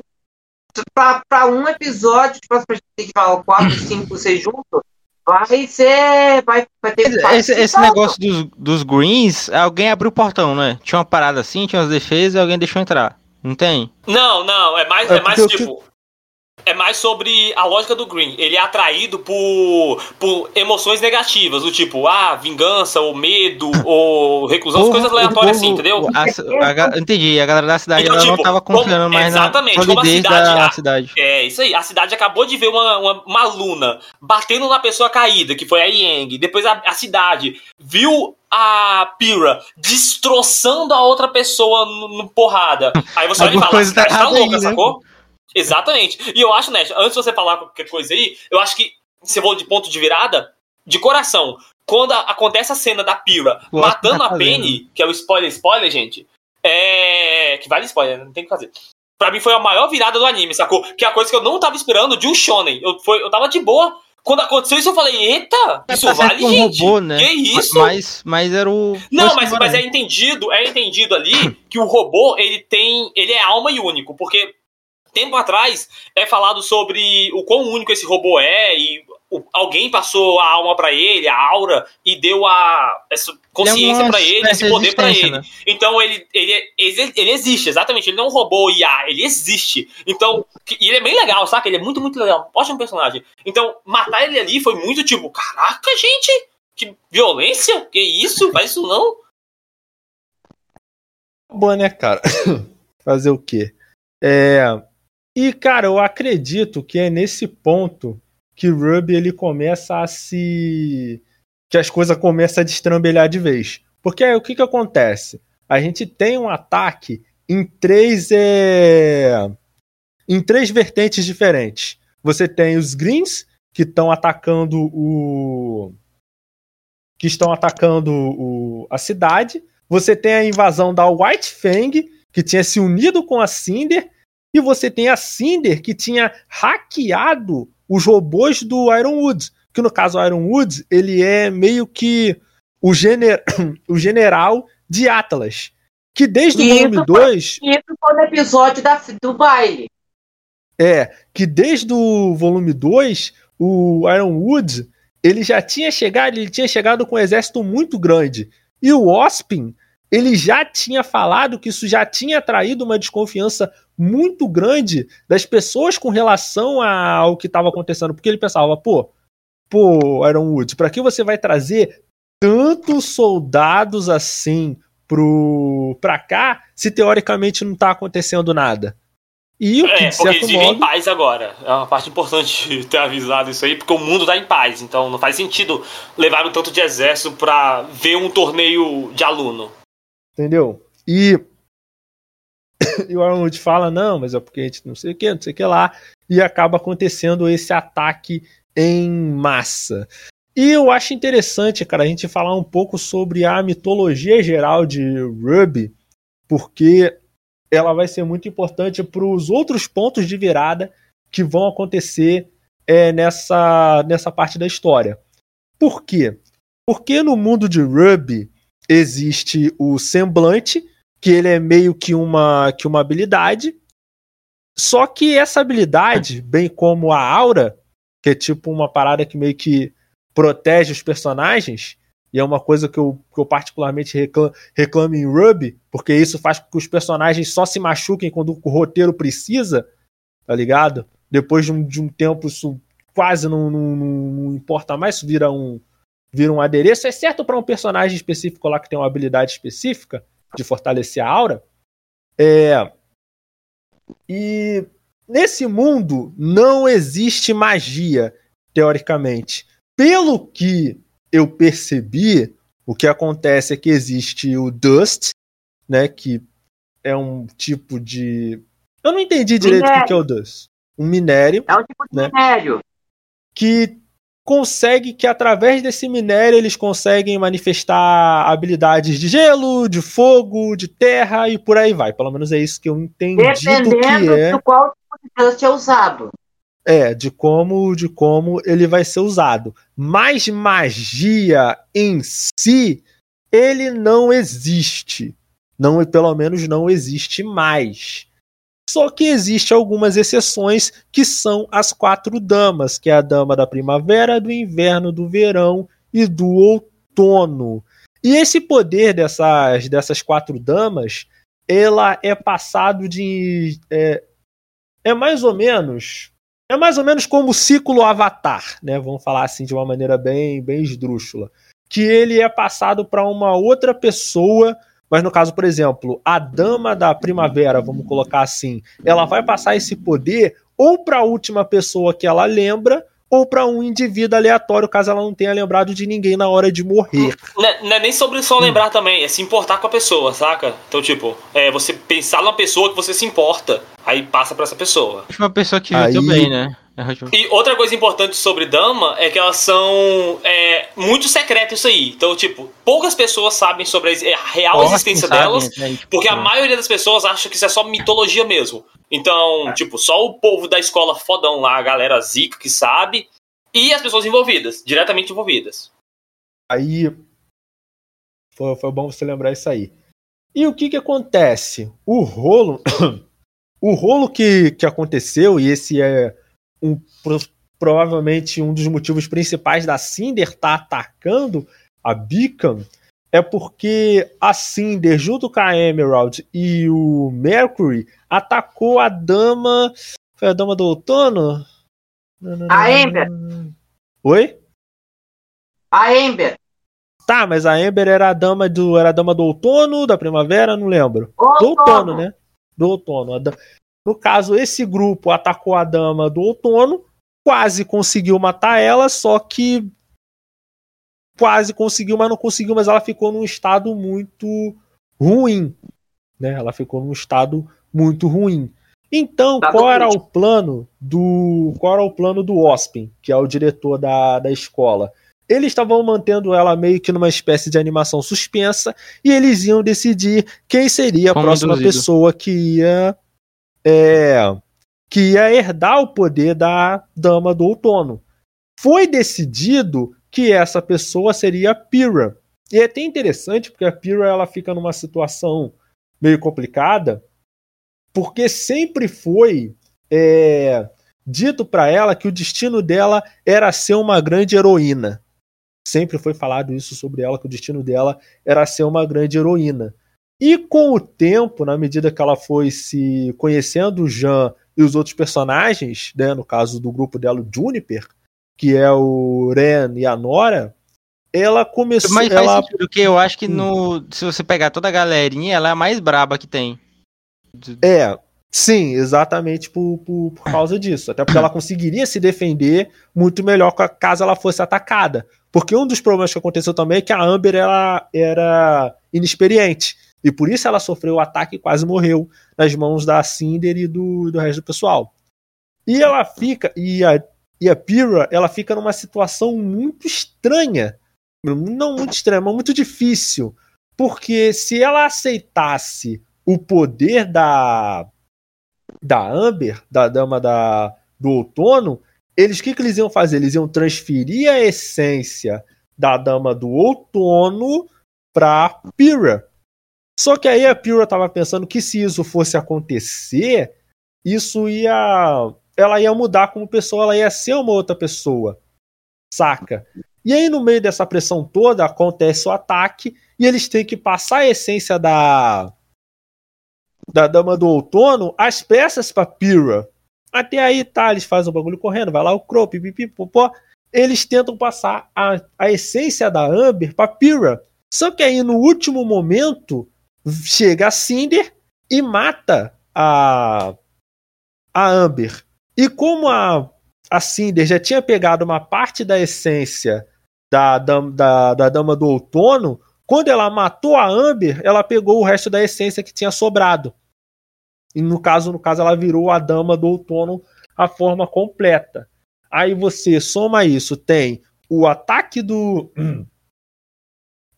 pra, pra um episódio, tipo, a gente tem que falar 4, 5, 6 juntos, vai ser. Vai, vai ter Esse, esse negócio dos, dos greens, alguém abriu o portão, né? Tinha uma parada assim, tinha umas defesas e alguém deixou entrar. Não tem? Não, não, é mais, é, é mais tipo é mais sobre a lógica do Green. Ele é atraído por, por emoções negativas, do tipo, ah, vingança, ou medo, ou reclusão, coisas aleatórias assim, entendeu? A, a, entendi, a galera da cidade então, tipo, não tava confiando como, mais exatamente, na solidez como a cidade, da a, cidade. É, isso aí. A cidade acabou de ver uma, uma, uma luna batendo na pessoa caída, que foi a Yang. Depois a, a cidade viu a Pira destroçando a outra pessoa no, no porrada. Aí você olha e fala, coisa tá, tá louca, aí, né? sacou? Exatamente. E eu acho, né, antes de você falar qualquer coisa aí, eu acho que você falou de ponto de virada, de coração. Quando a, acontece a cena da Pira matando tá a Penny, que é o spoiler, spoiler, gente, é. Que vale spoiler, não tem o que fazer. Pra mim foi a maior virada do anime, sacou? Que é a coisa que eu não tava esperando de um shonen. Eu, foi, eu tava de boa. Quando aconteceu isso, eu falei, eita, é, isso vale, um gente. Robô, né? Que isso? Mas, mas era o. Não, mas, mas é entendido, é entendido ali que o robô, ele tem. Ele é alma e único. Porque tempo atrás é falado sobre o quão único esse robô é e o, alguém passou a alma para ele, a aura, e deu a essa consciência para ele, esse poder para ele. Né? Então ele, ele, ele, ele, existe, exatamente. Ele não é um robô IA, ele existe. Então, e ele é bem legal, saca? Ele é muito, muito legal. Ótimo personagem. Então, matar ele ali foi muito tipo, caraca, gente, que violência? Que isso? Faz isso não? Boa, né, cara? Fazer o quê? É, e, cara, eu acredito que é nesse ponto que o Ruby ele começa a se. que as coisas começam a destrambelhar de vez. Porque aí o que, que acontece? A gente tem um ataque em três. É... em três vertentes diferentes. Você tem os Greens, que estão atacando o. que estão atacando o... a cidade. Você tem a invasão da White Fang, que tinha se unido com a Cinder e você tem a Cinder, que tinha hackeado os robôs do Ironwood. Que no caso, o Ironwood, ele é meio que o, gener... o general de Atlas. Que desde o volume 2. Isso foi no episódio da, do baile. É, que desde o volume 2, o Ironwood, ele já tinha chegado, ele tinha chegado com um exército muito grande. E o Ospin, ele já tinha falado que isso já tinha traído uma desconfiança muito grande das pessoas com relação ao que estava acontecendo, porque ele pensava, pô, pô, Ironwood, para que você vai trazer tantos soldados assim pro pra cá se teoricamente não tá acontecendo nada? E o que, é, porque eles vivem modo... em paz agora. É uma parte importante ter avisado isso aí, porque o mundo tá em paz. Então não faz sentido levar um tanto de exército pra ver um torneio de aluno. Entendeu? E, e o Arnold fala, não, mas é porque a gente não sei o que, não sei o que lá. E acaba acontecendo esse ataque em massa. E eu acho interessante, cara, a gente falar um pouco sobre a mitologia geral de Ruby, porque ela vai ser muito importante para os outros pontos de virada que vão acontecer é, nessa, nessa parte da história. Por quê? Porque no mundo de Ruby existe o semblante, que ele é meio que uma, que uma habilidade, só que essa habilidade, bem como a aura, que é tipo uma parada que meio que protege os personagens, e é uma coisa que eu, que eu particularmente reclamo, reclamo em Ruby, porque isso faz com que os personagens só se machuquem quando o roteiro precisa, tá ligado? Depois de um, de um tempo, isso quase não, não, não importa mais, isso vira um, vira um adereço, exceto para um personagem específico lá que tem uma habilidade específica de fortalecer a aura. É... E nesse mundo não existe magia, teoricamente. Pelo que eu percebi, o que acontece é que existe o Dust, né, que é um tipo de eu não entendi direito minério. o que é o Dust. Um minério. É um tipo de né, minério. Que consegue que através desse minério eles conseguem manifestar habilidades de gelo, de fogo, de terra e por aí vai. Pelo menos é isso que eu entendi Dependendo do que é. de qual tipo é usado. É, de como, de como ele vai ser usado. Mas magia em si, ele não existe. Não, pelo menos não existe mais. Só que existe algumas exceções que são as quatro damas, que é a dama da primavera, do inverno, do verão e do outono. E esse poder dessas, dessas quatro damas, ela é passado de. É, é mais ou menos é mais ou menos como o ciclo Avatar, né? Vamos falar assim de uma maneira bem, bem esdrúxula. Que ele é passado para uma outra pessoa, mas no caso, por exemplo, a Dama da Primavera, vamos colocar assim, ela vai passar esse poder ou para a última pessoa que ela lembra, ou para um indivíduo aleatório, caso ela não tenha lembrado de ninguém na hora de morrer. Não é, não é nem sobre só lembrar hum. também, é se importar com a pessoa, saca? Então, tipo, é você pensar numa pessoa que você se importa, aí passa para essa pessoa. Uma pessoa que viu aí... bem, né? É e outra coisa importante sobre Dama é que elas são é, muito secretas isso aí. Então, tipo, poucas pessoas sabem sobre a real existência delas, né? Tipo, porque a maioria das pessoas acha que isso é só mitologia mesmo. Então, é. tipo, só o povo da escola fodão lá, a galera zica que sabe, e as pessoas envolvidas, diretamente envolvidas. Aí, foi, foi bom você lembrar isso aí. E o que que acontece? O rolo, o rolo que, que aconteceu, e esse é um, provavelmente um dos motivos principais da Cinder estar tá atacando a Beacon é porque a Cinder, junto com a Emerald e o Mercury, atacou a dama. Foi a dama do outono? A Ember. Oi? A Ember. Tá, mas a Ember era a dama do. Era a dama do outono, da primavera, não lembro. Outono. Do outono, né? Do outono. No caso, esse grupo atacou a dama do outono, quase conseguiu matar ela, só que quase conseguiu, mas não conseguiu, mas ela ficou num estado muito ruim, né? Ela ficou num estado muito ruim. Então, tá qual era o plano do qual era o plano do Ospin, que é o diretor da, da escola? Eles estavam mantendo ela meio que numa espécie de animação suspensa e eles iam decidir quem seria a Como próxima induzido. pessoa que ia é, que ia herdar o poder da Dama do Outono. Foi decidido que essa pessoa seria a Pyrrha. E é até interessante porque a Pyrrha ela fica numa situação meio complicada, porque sempre foi é, dito para ela que o destino dela era ser uma grande heroína. Sempre foi falado isso sobre ela, que o destino dela era ser uma grande heroína. E com o tempo, na medida que ela foi se conhecendo o Jean e os outros personagens, né, no caso do grupo dela, o Juniper, que é o Ren e a Nora, ela começou. Mas faz ela... sentido, porque eu acho que no, se você pegar toda a galerinha, ela é a mais braba que tem. É, sim, exatamente por, por, por causa disso. Até porque ela conseguiria se defender muito melhor caso ela fosse atacada. Porque um dos problemas que aconteceu também é que a Amber ela era inexperiente. E por isso ela sofreu o ataque e quase morreu nas mãos da Cinder e do, do resto do pessoal. E ela fica. E a, e a Pyrrha, ela fica numa situação muito estranha. Não muito estranha, mas muito difícil. Porque se ela aceitasse o poder da. da Amber, da dama da, do outono, eles o que, que eles iam fazer? Eles iam transferir a essência da dama do outono para Pyrrha. Só que aí a Pyrrha estava pensando que se isso fosse acontecer, isso ia. Ela ia mudar como pessoa, ela ia ser uma outra pessoa. Saca? E aí, no meio dessa pressão toda, acontece o ataque e eles têm que passar a essência da. da Dama do Outono as peças pra Pyrrha. Até aí, tá, eles fazem o bagulho correndo, vai lá o Crow, pipipi, popó. Eles tentam passar a, a essência da Amber pra Pyrrha. Só que aí, no último momento, chega a Cinder e mata a, a Amber. E como a, a Cinder já tinha pegado uma parte da essência da, da, da Dama do Outono, quando ela matou a Amber, ela pegou o resto da essência que tinha sobrado. E no caso, no caso, ela virou a Dama do Outono a forma completa. Aí você soma isso, tem o ataque do.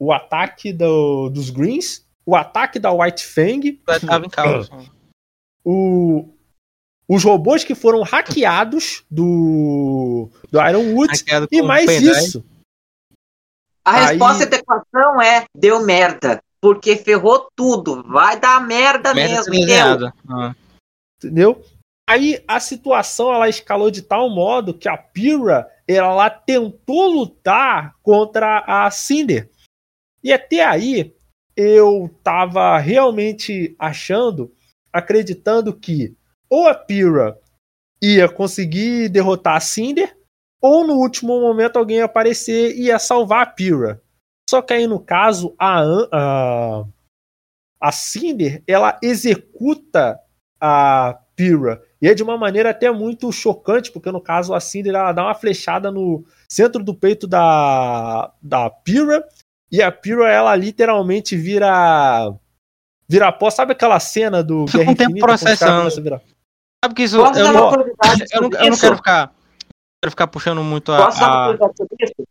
O ataque do, dos Greens, o ataque da White Fang. Estava em caos. O, os robôs que foram hackeados do, do Ironwood e mais isso. A Aí... resposta da equação é deu merda. Porque ferrou tudo. Vai dar merda, merda mesmo, entendeu? Ah. Entendeu? Aí a situação ela escalou de tal modo que a Pyrrha ela tentou lutar contra a Cinder. E até aí eu tava realmente achando, acreditando que ou a Pyrrha ia conseguir derrotar a Cinder, ou no último momento alguém ia aparecer e ia salvar a Pyrrha. Só que aí no caso, a, a, a Cinder, ela executa a Pyrrha. E é de uma maneira até muito chocante, porque no caso a Cinder ela dá uma flechada no centro do peito da, da Pyrrha e a Pyro, ela literalmente vira. Vira pó. Sabe aquela cena do Fica Guerra um tempo processando. Sabe que isso. Eu, eu, não, eu, não, eu não quero ficar. Quero ficar puxando muito a. Posso dar uma sobre isso?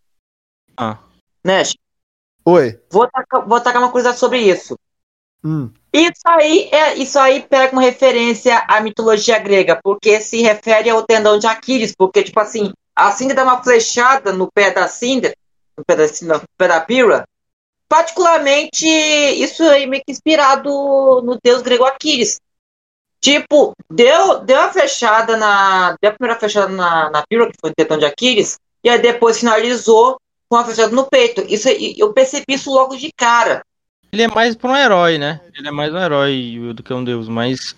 Ah. Nash. Oi. Vou tacar, vou tacar uma coisa sobre isso. Hum. Isso aí é isso aí pega uma referência à mitologia grega, porque se refere ao tendão de Aquiles, porque tipo assim, a Cinder dá uma flechada no pé da Cinder, no pé da, Pyrrha, particularmente isso aí meio que inspirado no deus grego Aquiles. Tipo, deu, deu a fechada na. Deu a primeira fechada na, na pílula, que foi o tetão de Aquiles, e aí depois finalizou com a fechada no peito. Isso eu percebi isso logo de cara. Ele é mais para um herói, né? Ele é mais um herói do que um deus, mas.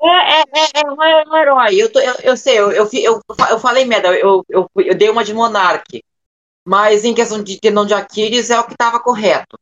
É, é, é, é, um, é um herói. Eu, tô, eu, eu sei, eu, eu, eu, eu falei merda, eu, eu, eu dei uma de monarque mas em questão de tendão de Aquiles é o que estava correto.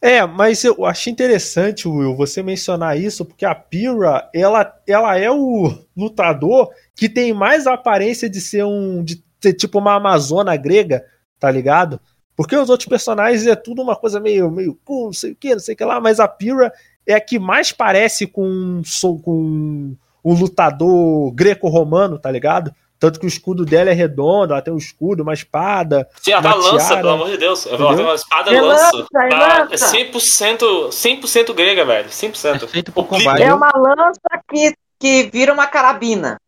É, mas eu achei interessante, Will, você mencionar isso, porque a Pyrrha, ela, ela é o lutador que tem mais aparência de ser um. de ser tipo uma Amazona grega, tá ligado? Porque os outros personagens é tudo uma coisa meio, meio não sei o que, não sei o que lá, mas a Pyrrha é a que mais parece com, com um lutador greco-romano, tá ligado? Tanto que o escudo dela é redondo, ela tem um escudo, uma espada. Sim, ela uma lança, tiara, pelo amor de Deus. Ela tem uma espada é lança. lança. Tá? É 100%, 100 grega, velho. 100%. É feito por combate. É uma lança que, que vira uma carabina.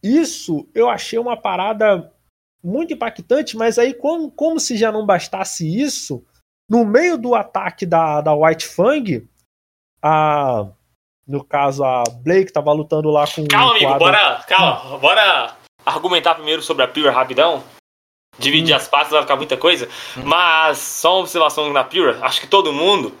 Isso eu achei uma parada muito impactante, mas aí, como, como se já não bastasse isso, no meio do ataque da, da White Fang, a. No caso, a Blake tava lutando lá com. Calma, amigo, quadro... bora. Calma, bora argumentar primeiro sobre a Pure rapidão. Dividir hum. as partes vai ficar muita coisa. Hum. Mas, só uma observação na Pure, acho que todo mundo.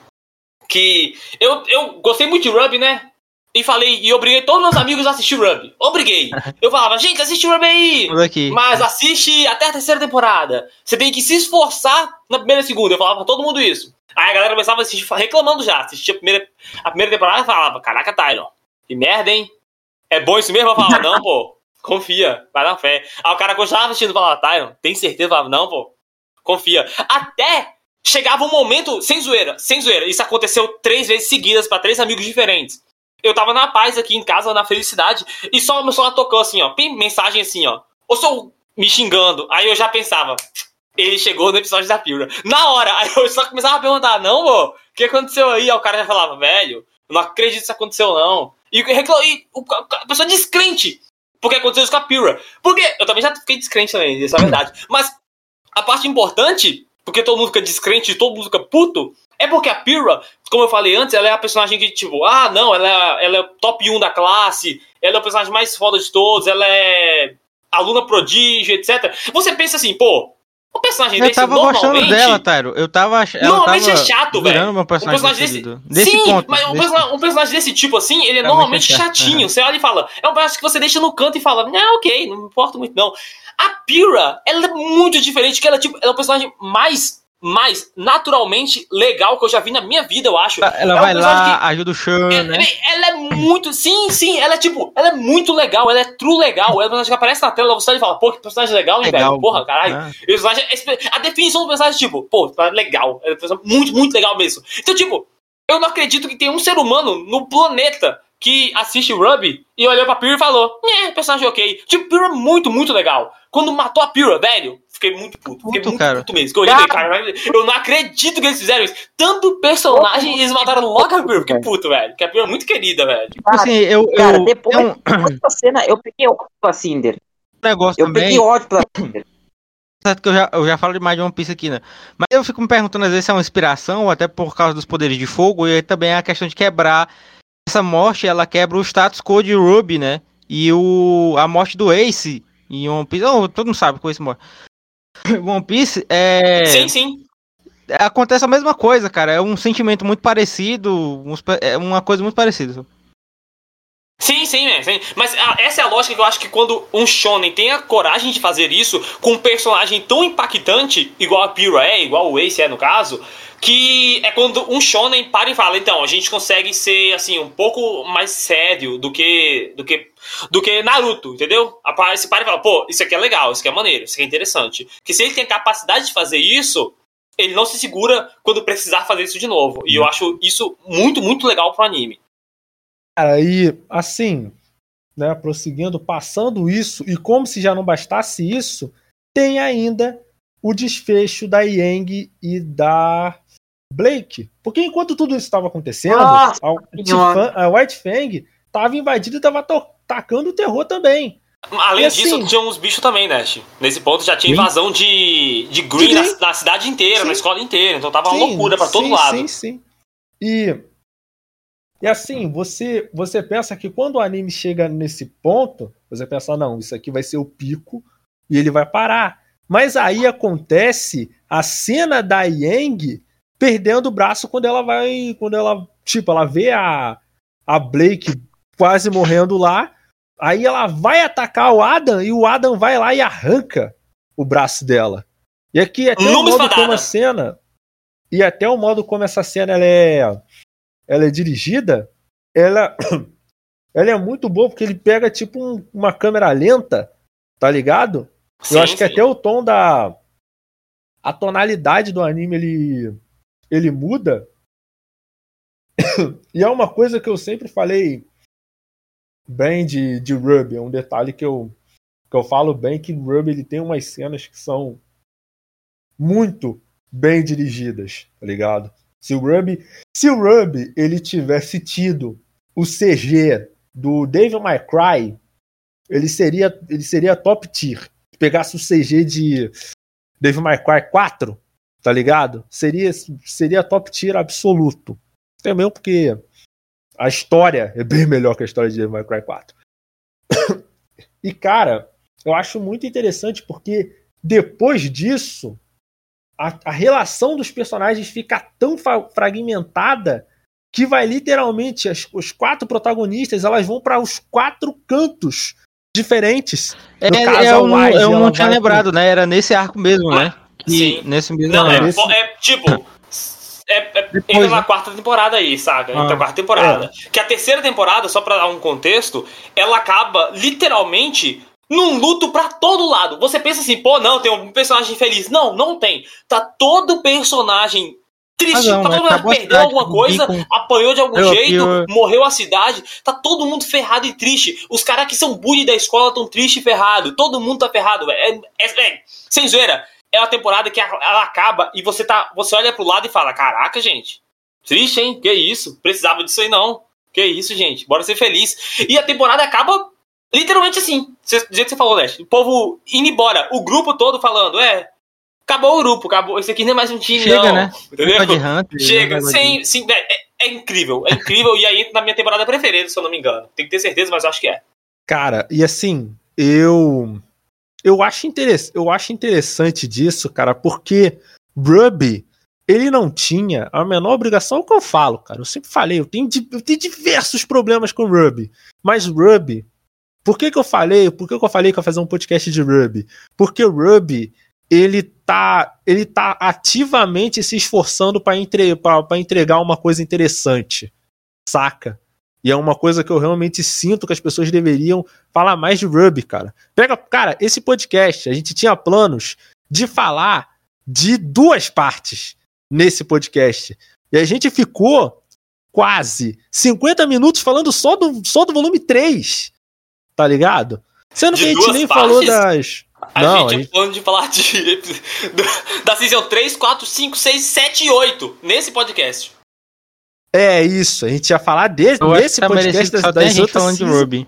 Que. Eu, eu gostei muito de Ruby, né? e falei, e obriguei todos meus amigos a assistir Ruby. Obriguei. Eu falava, gente, assiste Ruby aí. Aqui. Mas assiste até a terceira temporada. Você tem que se esforçar na primeira e segunda. Eu falava pra todo mundo isso. Aí a galera começava a assistir, reclamando já. Assistia a primeira, a primeira temporada e falava, caraca, Tyron, que merda, hein? É bom isso mesmo? Eu falava, não, pô, confia, vai na fé. Aí o cara continuava assistindo e falava, Tyron, tem certeza? Falava, não, pô, confia. Até chegava um momento, sem zoeira, sem zoeira. Isso aconteceu três vezes seguidas para três amigos diferentes eu tava na paz aqui em casa, na felicidade, e só meu celular tocou assim, ó, mensagem assim, ó. Ou sou me xingando. Aí eu já pensava, ele chegou no episódio da Pira. Na hora, aí eu só começava a perguntar, não, pô, o que aconteceu aí? Aí o cara já falava, velho, não acredito que isso aconteceu, não. E, e o, a pessoa descrente porque aconteceu isso com a Pira. Porque eu também já fiquei descrente também, isso é verdade. Mas a parte importante, porque todo mundo fica descrente, todo mundo fica puto, é porque a Pyrrha, como eu falei antes, ela é a personagem que, tipo, ah, não, ela é, ela é top 1 da classe, ela é o personagem mais foda de todos, ela é aluna prodígio, etc. Você pensa assim, pô, um personagem eu desse tava gostando dela, Tyro. Eu tava Normalmente tava é chato, velho. Um personagem, um personagem desse, desse Sim, ponto, mas um, desse personagem, um, personagem, desse tipo assim, ele é normalmente é chatinho. Uhum. Você olha e fala, é um personagem que você deixa no canto e fala, não, ok, não importa muito não. A Pyrrha, ela é muito diferente, que ela, tipo, ela é o personagem mais mais naturalmente legal que eu já vi na minha vida, eu acho. Ela é vai lá, que, ajuda o Sean, ela, né? Ela é muito. Sim, sim, ela é tipo. Ela é muito legal, ela é true legal. Ela é personagem que aparece na tela, você fala, pô, que personagem legal, hein, legal, velho? Porra, caralho. É. A definição do personagem, tipo, pô, legal. É muito, muito legal mesmo. Então, tipo, eu não acredito que tem um ser humano no planeta que assiste Ruby e olhou pra Pyrrha e falou: É, personagem ok. Tipo, Pyrrha é muito, muito legal. Quando matou a Pyrrha, velho, fiquei muito puto. Fiquei muito cara. puto mesmo. Eu, olhei, cara, eu não acredito que eles fizeram isso. Tanto personagem, eles mataram logo a Pyrrha. Fiquei puto, velho. Que a Pyrrha é muito querida, velho. Tipo assim, eu. Cara, eu, depois, eu... cena, eu peguei ódio pra Cinder. Negócio eu também. peguei ódio pra Cinder. Certo que eu já, eu já falo demais de One Piece aqui, né? Mas eu fico me perguntando às vezes se é uma inspiração, ou até por causa dos poderes de fogo, e aí também é a questão de quebrar. Essa morte, ela quebra o status quo de Ruby, né? E o, a morte do Ace em One Piece. Oh, todo mundo sabe com esse morre. One Piece é. Sim, sim. Acontece a mesma coisa, cara. É um sentimento muito parecido. É uma coisa muito parecida. Sim, sim, é, sim. Mas a, essa é a lógica que eu acho que quando um shonen tem a coragem de fazer isso com um personagem tão impactante, igual a Pyrrha é, igual o Ace é no caso, que é quando um shonen para e fala, então, a gente consegue ser assim um pouco mais sério do que do que do que Naruto, entendeu? Se para e fala, pô, isso aqui é legal, isso aqui é maneiro, isso aqui é interessante. Que se ele tem a capacidade de fazer isso, ele não se segura quando precisar fazer isso de novo. E eu acho isso muito, muito legal pro anime. Cara, e assim, né, prosseguindo, passando isso, e como se já não bastasse isso, tem ainda o desfecho da Yang e da Blake. Porque enquanto tudo isso estava acontecendo, ah, a, a, White Fang estava invadida e estava tacando o terror também. Além e disso, assim, tinha uns bichos também, né? Nesse ponto já tinha invasão de, de Green, de green. Na, na, cidade inteira, sim. na escola inteira. Então tava sim, uma loucura para todo lado. Sim, sim. E e assim, você, você pensa que quando o anime chega nesse ponto, você pensa, não, isso aqui vai ser o pico e ele vai parar. Mas aí acontece a cena da Yang perdendo o braço quando ela vai. Quando ela. Tipo, ela vê a, a Blake quase morrendo lá. Aí ela vai atacar o Adam e o Adam vai lá e arranca o braço dela. E aqui até o modo como a cena. E até o modo como essa cena ela é ela é dirigida, ela, ela é muito boa porque ele pega tipo um, uma câmera lenta, tá ligado? Sim, Eu acho sim. que até o tom da a tonalidade do anime ele ele muda. e é uma coisa que eu sempre falei bem de, de Ruby, é um detalhe que eu que eu falo bem que Ruby ele tem umas cenas que são muito bem dirigidas, tá ligado? Se o Ruby, se o Ruby ele tivesse tido o CG do Devil May Cry, ele seria, ele seria top tier. Se pegasse o CG de Devil May Cry 4, tá ligado? Seria, seria top tier absoluto. Também porque a história é bem melhor que a história de Devil May Cry 4. e cara, eu acho muito interessante porque depois disso a, a relação dos personagens fica tão fragmentada que vai literalmente as, os quatro protagonistas, elas vão para os quatro cantos diferentes. É, no caso, eu, não, eu não tinha lembrado, pro... né? Era nesse arco mesmo, ah, né? Sim. Nesse mesmo. Não, é, é tipo. É, é, entra na né? quarta temporada aí, saca? Entra ah, na quarta temporada. É. Que a terceira temporada, só pra dar um contexto, ela acaba literalmente num luto pra todo lado. Você pensa assim, pô, não, tem um personagem feliz. Não, não tem. Tá todo personagem triste. Ah, não, todo mundo perdeu alguma coisa, com... apanhou de algum eu, jeito, eu... morreu a cidade. Tá todo mundo ferrado e triste. Os caras que são bully da escola tão triste e ferrado. Todo mundo tá ferrado, velho. É, é, é, sem zoeira é uma temporada que ela acaba e você tá. Você olha pro lado e fala: Caraca, gente, triste, hein? Que isso? Precisava disso aí não. Que isso, gente? Bora ser feliz. E a temporada acaba literalmente assim. Do jeito que você falou, Leste. O povo indo embora. O grupo todo falando, é. Acabou o grupo, acabou. Esse aqui não é mais um time, Chega, não. Né? Entendeu? Hunter, Chega, sim, sim. É, é, é, incrível, é incrível. e aí entra na minha temporada preferida, se eu não me engano. Tem que ter certeza, mas acho que é. Cara, e assim, eu eu acho, interess eu acho interessante disso, cara, porque Ruby, ele não tinha a menor obrigação, é o que eu falo, cara. Eu sempre falei, eu tenho, eu tenho diversos problemas com Ruby. Mas Ruby, por que, que eu falei? Por que, que eu falei que eu ia fazer um podcast de Ruby? Porque o Ruby, ele tá, ele tá ativamente se esforçando para entre, entregar uma coisa interessante. Saca? E é uma coisa que eu realmente sinto que as pessoas deveriam falar mais de Ruby, cara. Pega, cara, esse podcast, a gente tinha planos de falar de duas partes nesse podcast. E a gente ficou quase 50 minutos falando só do, só do volume 3. Tá ligado? Sendo de que a gente nem partes? falou das. A Não, gente, a gente... plano de falar de, da season 3, 4, 5, 6, 7 e 8 nesse podcast. É isso, a gente ia falar de, desse tá podcast das, das outras de Ruby.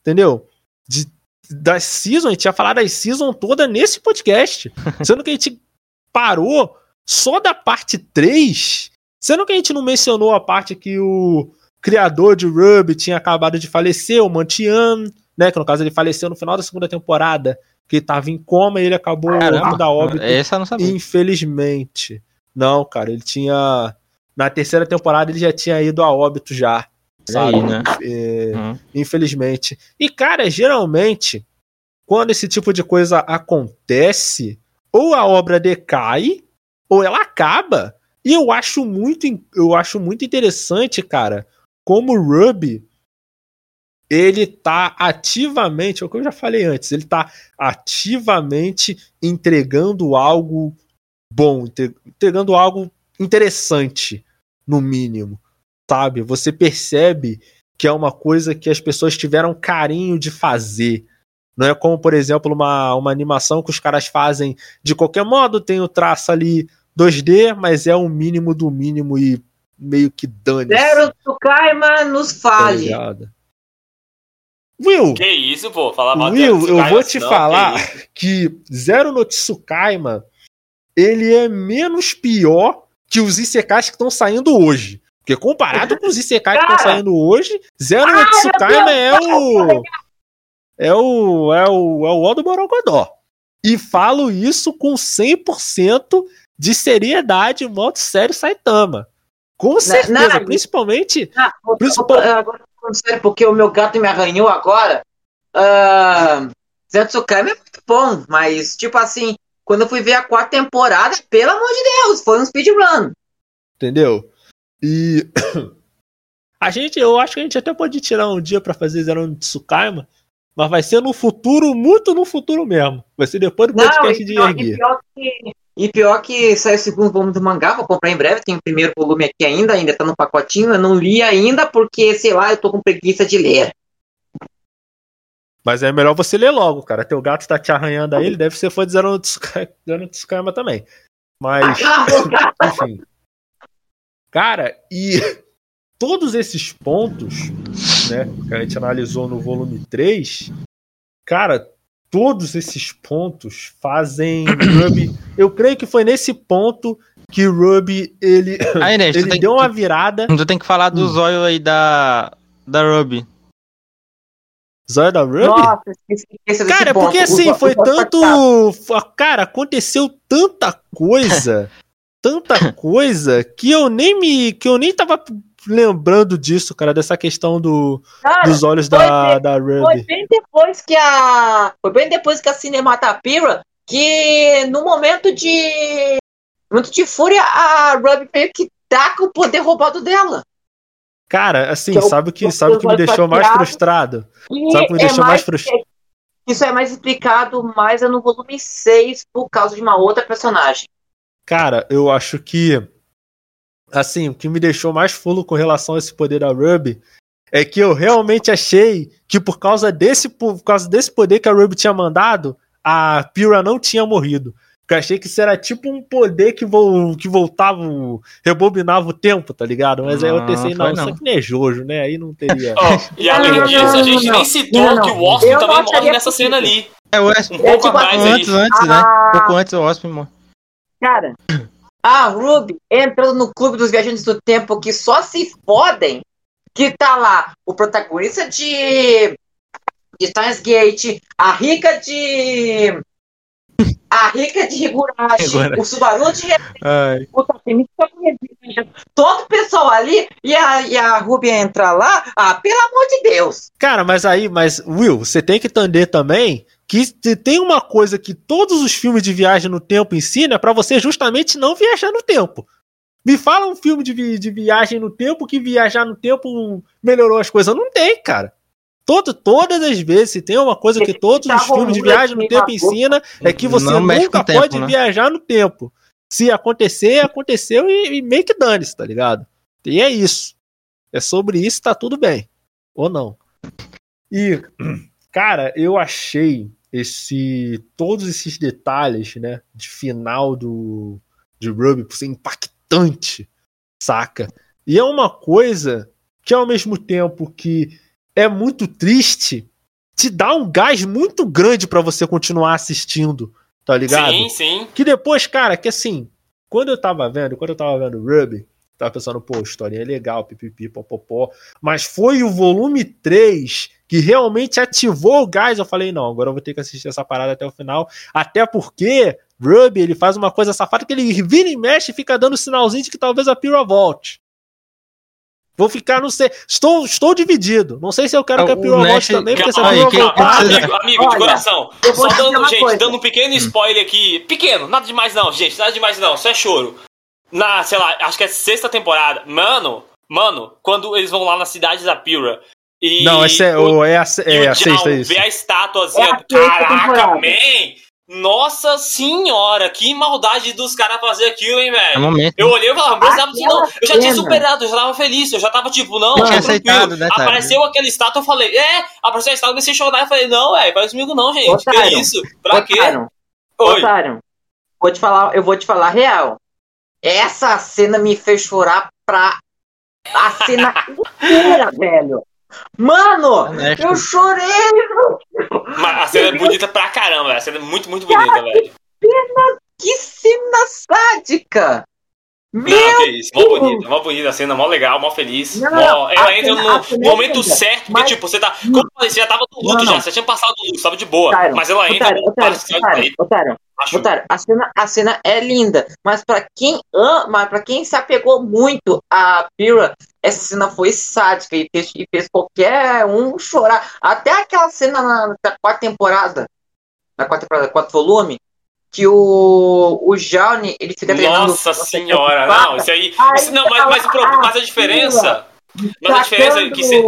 Entendeu? De, das season, a gente ia falar das season toda nesse podcast. sendo que a gente parou só da parte 3. Sendo que a gente não mencionou a parte que o criador de Ruby tinha acabado de falecer, o Mantian, né? Que no caso ele faleceu no final da segunda temporada, que ele tava em coma e ele acabou da óbito. Essa eu não sabia. Infelizmente. Não, cara, ele tinha na terceira temporada ele já tinha ido a óbito já. Sabe? Aí, né? É, uhum. Infelizmente. E, cara, geralmente, quando esse tipo de coisa acontece, ou a obra decai, ou ela acaba. E eu acho muito, eu acho muito interessante, cara, como o Ruby ele tá ativamente, é o que eu já falei antes, ele tá ativamente entregando algo bom, entregando algo interessante no mínimo, sabe? Você percebe que é uma coisa que as pessoas tiveram carinho de fazer. Não é como, por exemplo, uma, uma animação que os caras fazem de qualquer modo, tem o traço ali 2D, mas é o mínimo do mínimo e meio que dane. Zero Tsukaima nos fale. Tá Will! Que isso, pô? Falar mal Will, eu vou te não, falar que, que Zero no Tsukaima ele é menos pior que os Isekais que estão saindo hoje. Porque comparado com os Isekais que estão saindo hoje, Zero ah, Tsukaima é o. É o. É o. É o O do Borogodó. E falo isso com 100% de seriedade, modo sério Saitama. Com certeza, não, não, principalmente. Não, principal... Agora sério, porque o meu gato me arranhou agora. Uh, Zero Tsukaima é muito bom, mas, tipo assim, quando eu fui ver a quarta temporada, pelo amor de Deus, foi um speedrun. Entendeu? E. a gente, eu acho que a gente até pode tirar um dia para fazer Zero no Tsukaima, mas vai ser no futuro, muito no futuro mesmo. Vai ser depois do podcast de pior, e pior, que, e pior que sai o segundo volume do mangá, vou comprar em breve, tem o primeiro volume aqui ainda, ainda tá no pacotinho, eu não li ainda porque, sei lá, eu tô com preguiça de ler. Mas é melhor você ler logo, cara. Teu gato tá te arranhando aí, ele deve ser foi de Zero no Tsukaima também. Mas, enfim. Cara, e todos esses pontos, né, que a gente analisou no volume 3, cara, todos esses pontos fazem Ruby. Eu creio que foi nesse ponto que Ruby ele, aí, né, ele deu uma virada. Tu tem que falar do hum. zóio aí da, da Ruby. Zóio da Ruby? Nossa, esqueci Cara, porque assim, foi tanto. Cara, aconteceu tanta coisa tanta coisa que eu nem me. que eu nem tava lembrando disso, cara, dessa questão do, cara, dos olhos da, bem, da Ruby. Foi bem depois que a. Foi bem depois que a Cinematapira que no momento de. No momento de fúria, a Ruby meio que taca o poder roubado dela. Cara, assim, que sabe o que, sabe o que me deixou mais frustrado? Sabe o que me é deixou mais, mais frustrado? Isso é mais explicado mais é no volume 6 por causa de uma outra personagem. Cara, eu acho que assim, o que me deixou mais fulo com relação a esse poder da Ruby é que eu realmente achei que por causa desse, por causa desse poder que a Ruby tinha mandado, a Pyrrha não tinha morrido. Porque eu achei que isso era tipo um poder que, vo, que voltava, rebobinava o tempo, tá ligado? Mas não, aí eu pensei, não, não, isso aqui não é Jojo, né? Aí não teria. oh, e além disso, a gente nem citou que o Wasp também morre nessa cena ali. É, o Wasp um pouco é, tipo, mais antes, antes, né? Um pouco antes o Wasp morre. Cara, a Ruby entrando no clube dos viajantes do tempo que só se fodem, que tá lá o protagonista de, de Steins Gate, a rica de a rica de Higurashi, o Subaru de o Takemi todo o pessoal ali e a, e a Ruby entrar lá, ah, pelo amor de Deus. Cara, mas aí, mas Will, você tem que entender também que tem uma coisa que todos os filmes de viagem no tempo ensinam é para você justamente não viajar no tempo. Me fala um filme de, vi de viagem no tempo que viajar no tempo melhorou as coisas. Não tem, cara. Todo, todas as vezes, se tem uma coisa que todos os filmes de viagem no tempo ensinam, é que você não nunca tempo, pode né? viajar no tempo. Se acontecer, aconteceu e, e meio que dane-se, tá ligado? E é isso. É sobre isso, tá tudo bem. Ou não. E, cara, eu achei esse todos esses detalhes, né, de final do de Ruby por ser impactante, saca? E é uma coisa que ao mesmo tempo que é muito triste, te dá um gás muito grande para você continuar assistindo, tá ligado? Sim, sim. Que depois, cara, que assim, quando eu tava vendo, quando eu tava vendo Ruby, tava pensando, pô, história é legal, pipipi, popopó, mas foi o volume 3 que realmente ativou o gás. Eu falei, não, agora eu vou ter que assistir essa parada até o final. Até porque Ruby, ele faz uma coisa safada que ele vira e mexe e fica dando sinalzinho de que talvez a Pyrrha volte. Vou ficar, não sei. Estou, estou dividido. Não sei se eu quero que a Pyrrha volte também, porque essa Pyrrha voltar. Amigo, amigo Olha, de coração. Só dando, gente, coisa. dando um pequeno spoiler aqui. Pequeno, nada demais não, gente. Nada demais não. Só é choro. Na, sei lá, acho que é sexta temporada. Mano, mano, quando eles vão lá na cidade da Pyrrha e não, essa é, o, é a, é a sexta isso. Ver a estátuazinha. É Caraca, man! Nossa senhora, que maldade dos caras fazer aquilo, hein, velho? É eu olhei e falava, mas não, eu já tinha superado, eu já tava feliz, eu já tava tipo, não, tinha aceitado, né, Apareceu aquele estátua, eu falei, é, apareceu a estátua, eu comecei a chorar, eu falei, não, velho, faz comigo não, gente, Otário. que isso? Pra Otário. quê? Oi. Otário. Vou te falar, eu vou te falar real. Essa cena me fez chorar pra a cena inteira, velho. Mano, eu chorei! Mas a cena é bonita pra caramba, a cena é muito, muito bonita, Cara, velho. Que cena, que cena sádica! Meu não, que isso, mó bonita, mó bonita a cena, mó legal, mó feliz. Não, mó... Ela entra cena, no é momento certo, porque, mas... tipo, você tá. Como eu falei, você já tava no luto não, já, você tinha passado do luto, tava de boa. Otário, mas ela entra otário, otário, otário, otário, otário, a cena, a cena é linda, mas pra quem ama, pra quem se apegou muito a Pyrrha, essa cena foi sádica e fez, e fez qualquer um chorar. Até aquela cena na, na quarta temporada, na quarta temporada, quarto volume, que o, o Johnny, ele fica treinando... Nossa senhora, não, isso aí... Isso, não, mas, mas, mas, mas a diferença... Mas a diferença é que... Se...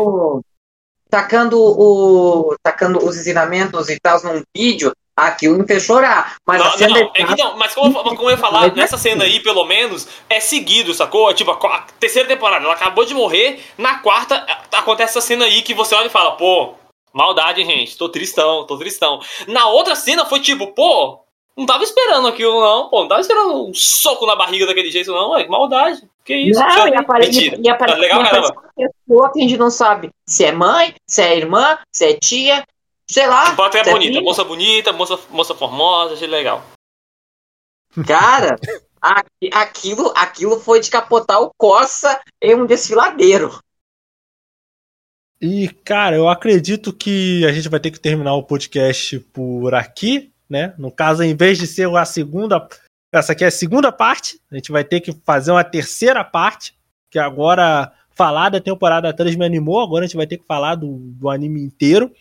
Tacando, o, tacando os ensinamentos e tal num vídeo, aquilo me fez chorar. Mas não, não, é que não, mas como, como eu ia falar, nessa cena aí, pelo menos, é seguido, sacou? Tipo, a, a terceira temporada, ela acabou de morrer, na quarta acontece essa cena aí que você olha e fala, pô, maldade, gente, tô tristão, tô tristão. Na outra cena foi tipo, pô, não tava esperando aquilo, não, pô. Não tava esperando um soco na barriga daquele jeito, não. Ué, que maldade. Que isso? Não, e aparece, e aparece, tá legal, e aparece uma pessoa que a gente não sabe se é mãe, se é irmã, se é tia, sei lá. O foto é bonita, é moça bonita, moça, moça formosa, achei legal. Cara, aquilo, aquilo foi de capotar o Coça em um desfiladeiro. E, cara, eu acredito que a gente vai ter que terminar o podcast por aqui né? No caso, em vez de ser a segunda Essa aqui é a segunda parte. A gente vai ter que fazer uma terceira parte, que agora falar da temporada 3 me animou, agora a gente vai ter que falar do, do anime inteiro.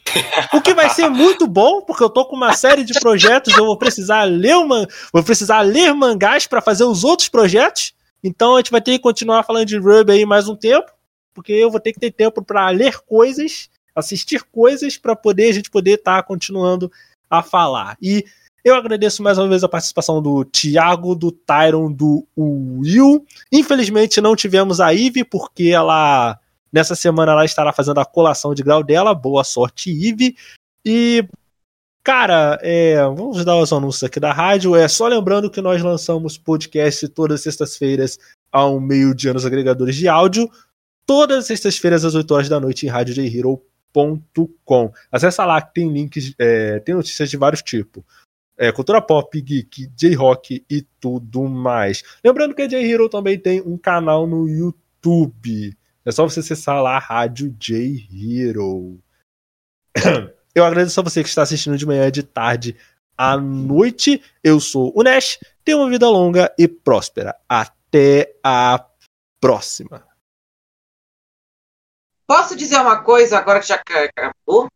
O que vai ser muito bom, porque eu tô com uma série de projetos, eu vou precisar ler uma, vou precisar ler mangás para fazer os outros projetos. Então a gente vai ter que continuar falando de Ruby aí mais um tempo, porque eu vou ter que ter tempo para ler coisas, assistir coisas para poder a gente poder estar tá continuando a falar. E eu agradeço mais uma vez a participação do Thiago, do Tyron, do Will. Infelizmente não tivemos a Ive, porque ela. Nessa semana ela estará fazendo a colação de grau dela. Boa sorte, Ive. E. Cara, é, vamos dar os anúncios aqui da rádio. É só lembrando que nós lançamos podcast todas as sextas-feiras ao meio-dia nos agregadores de áudio. Todas as sextas-feiras às 8 horas da noite em radiojhero.com. Acesse lá que tem links, é, tem notícias de vários tipos é, cultura pop, geek, J-rock e tudo mais. Lembrando que a J-Hero também tem um canal no YouTube. É só você acessar lá Rádio J-Hero. Eu agradeço a você que está assistindo de manhã, de tarde, à noite. Eu sou o Nash. Tenha uma vida longa e próspera. Até a próxima. Posso dizer uma coisa agora que já acabou?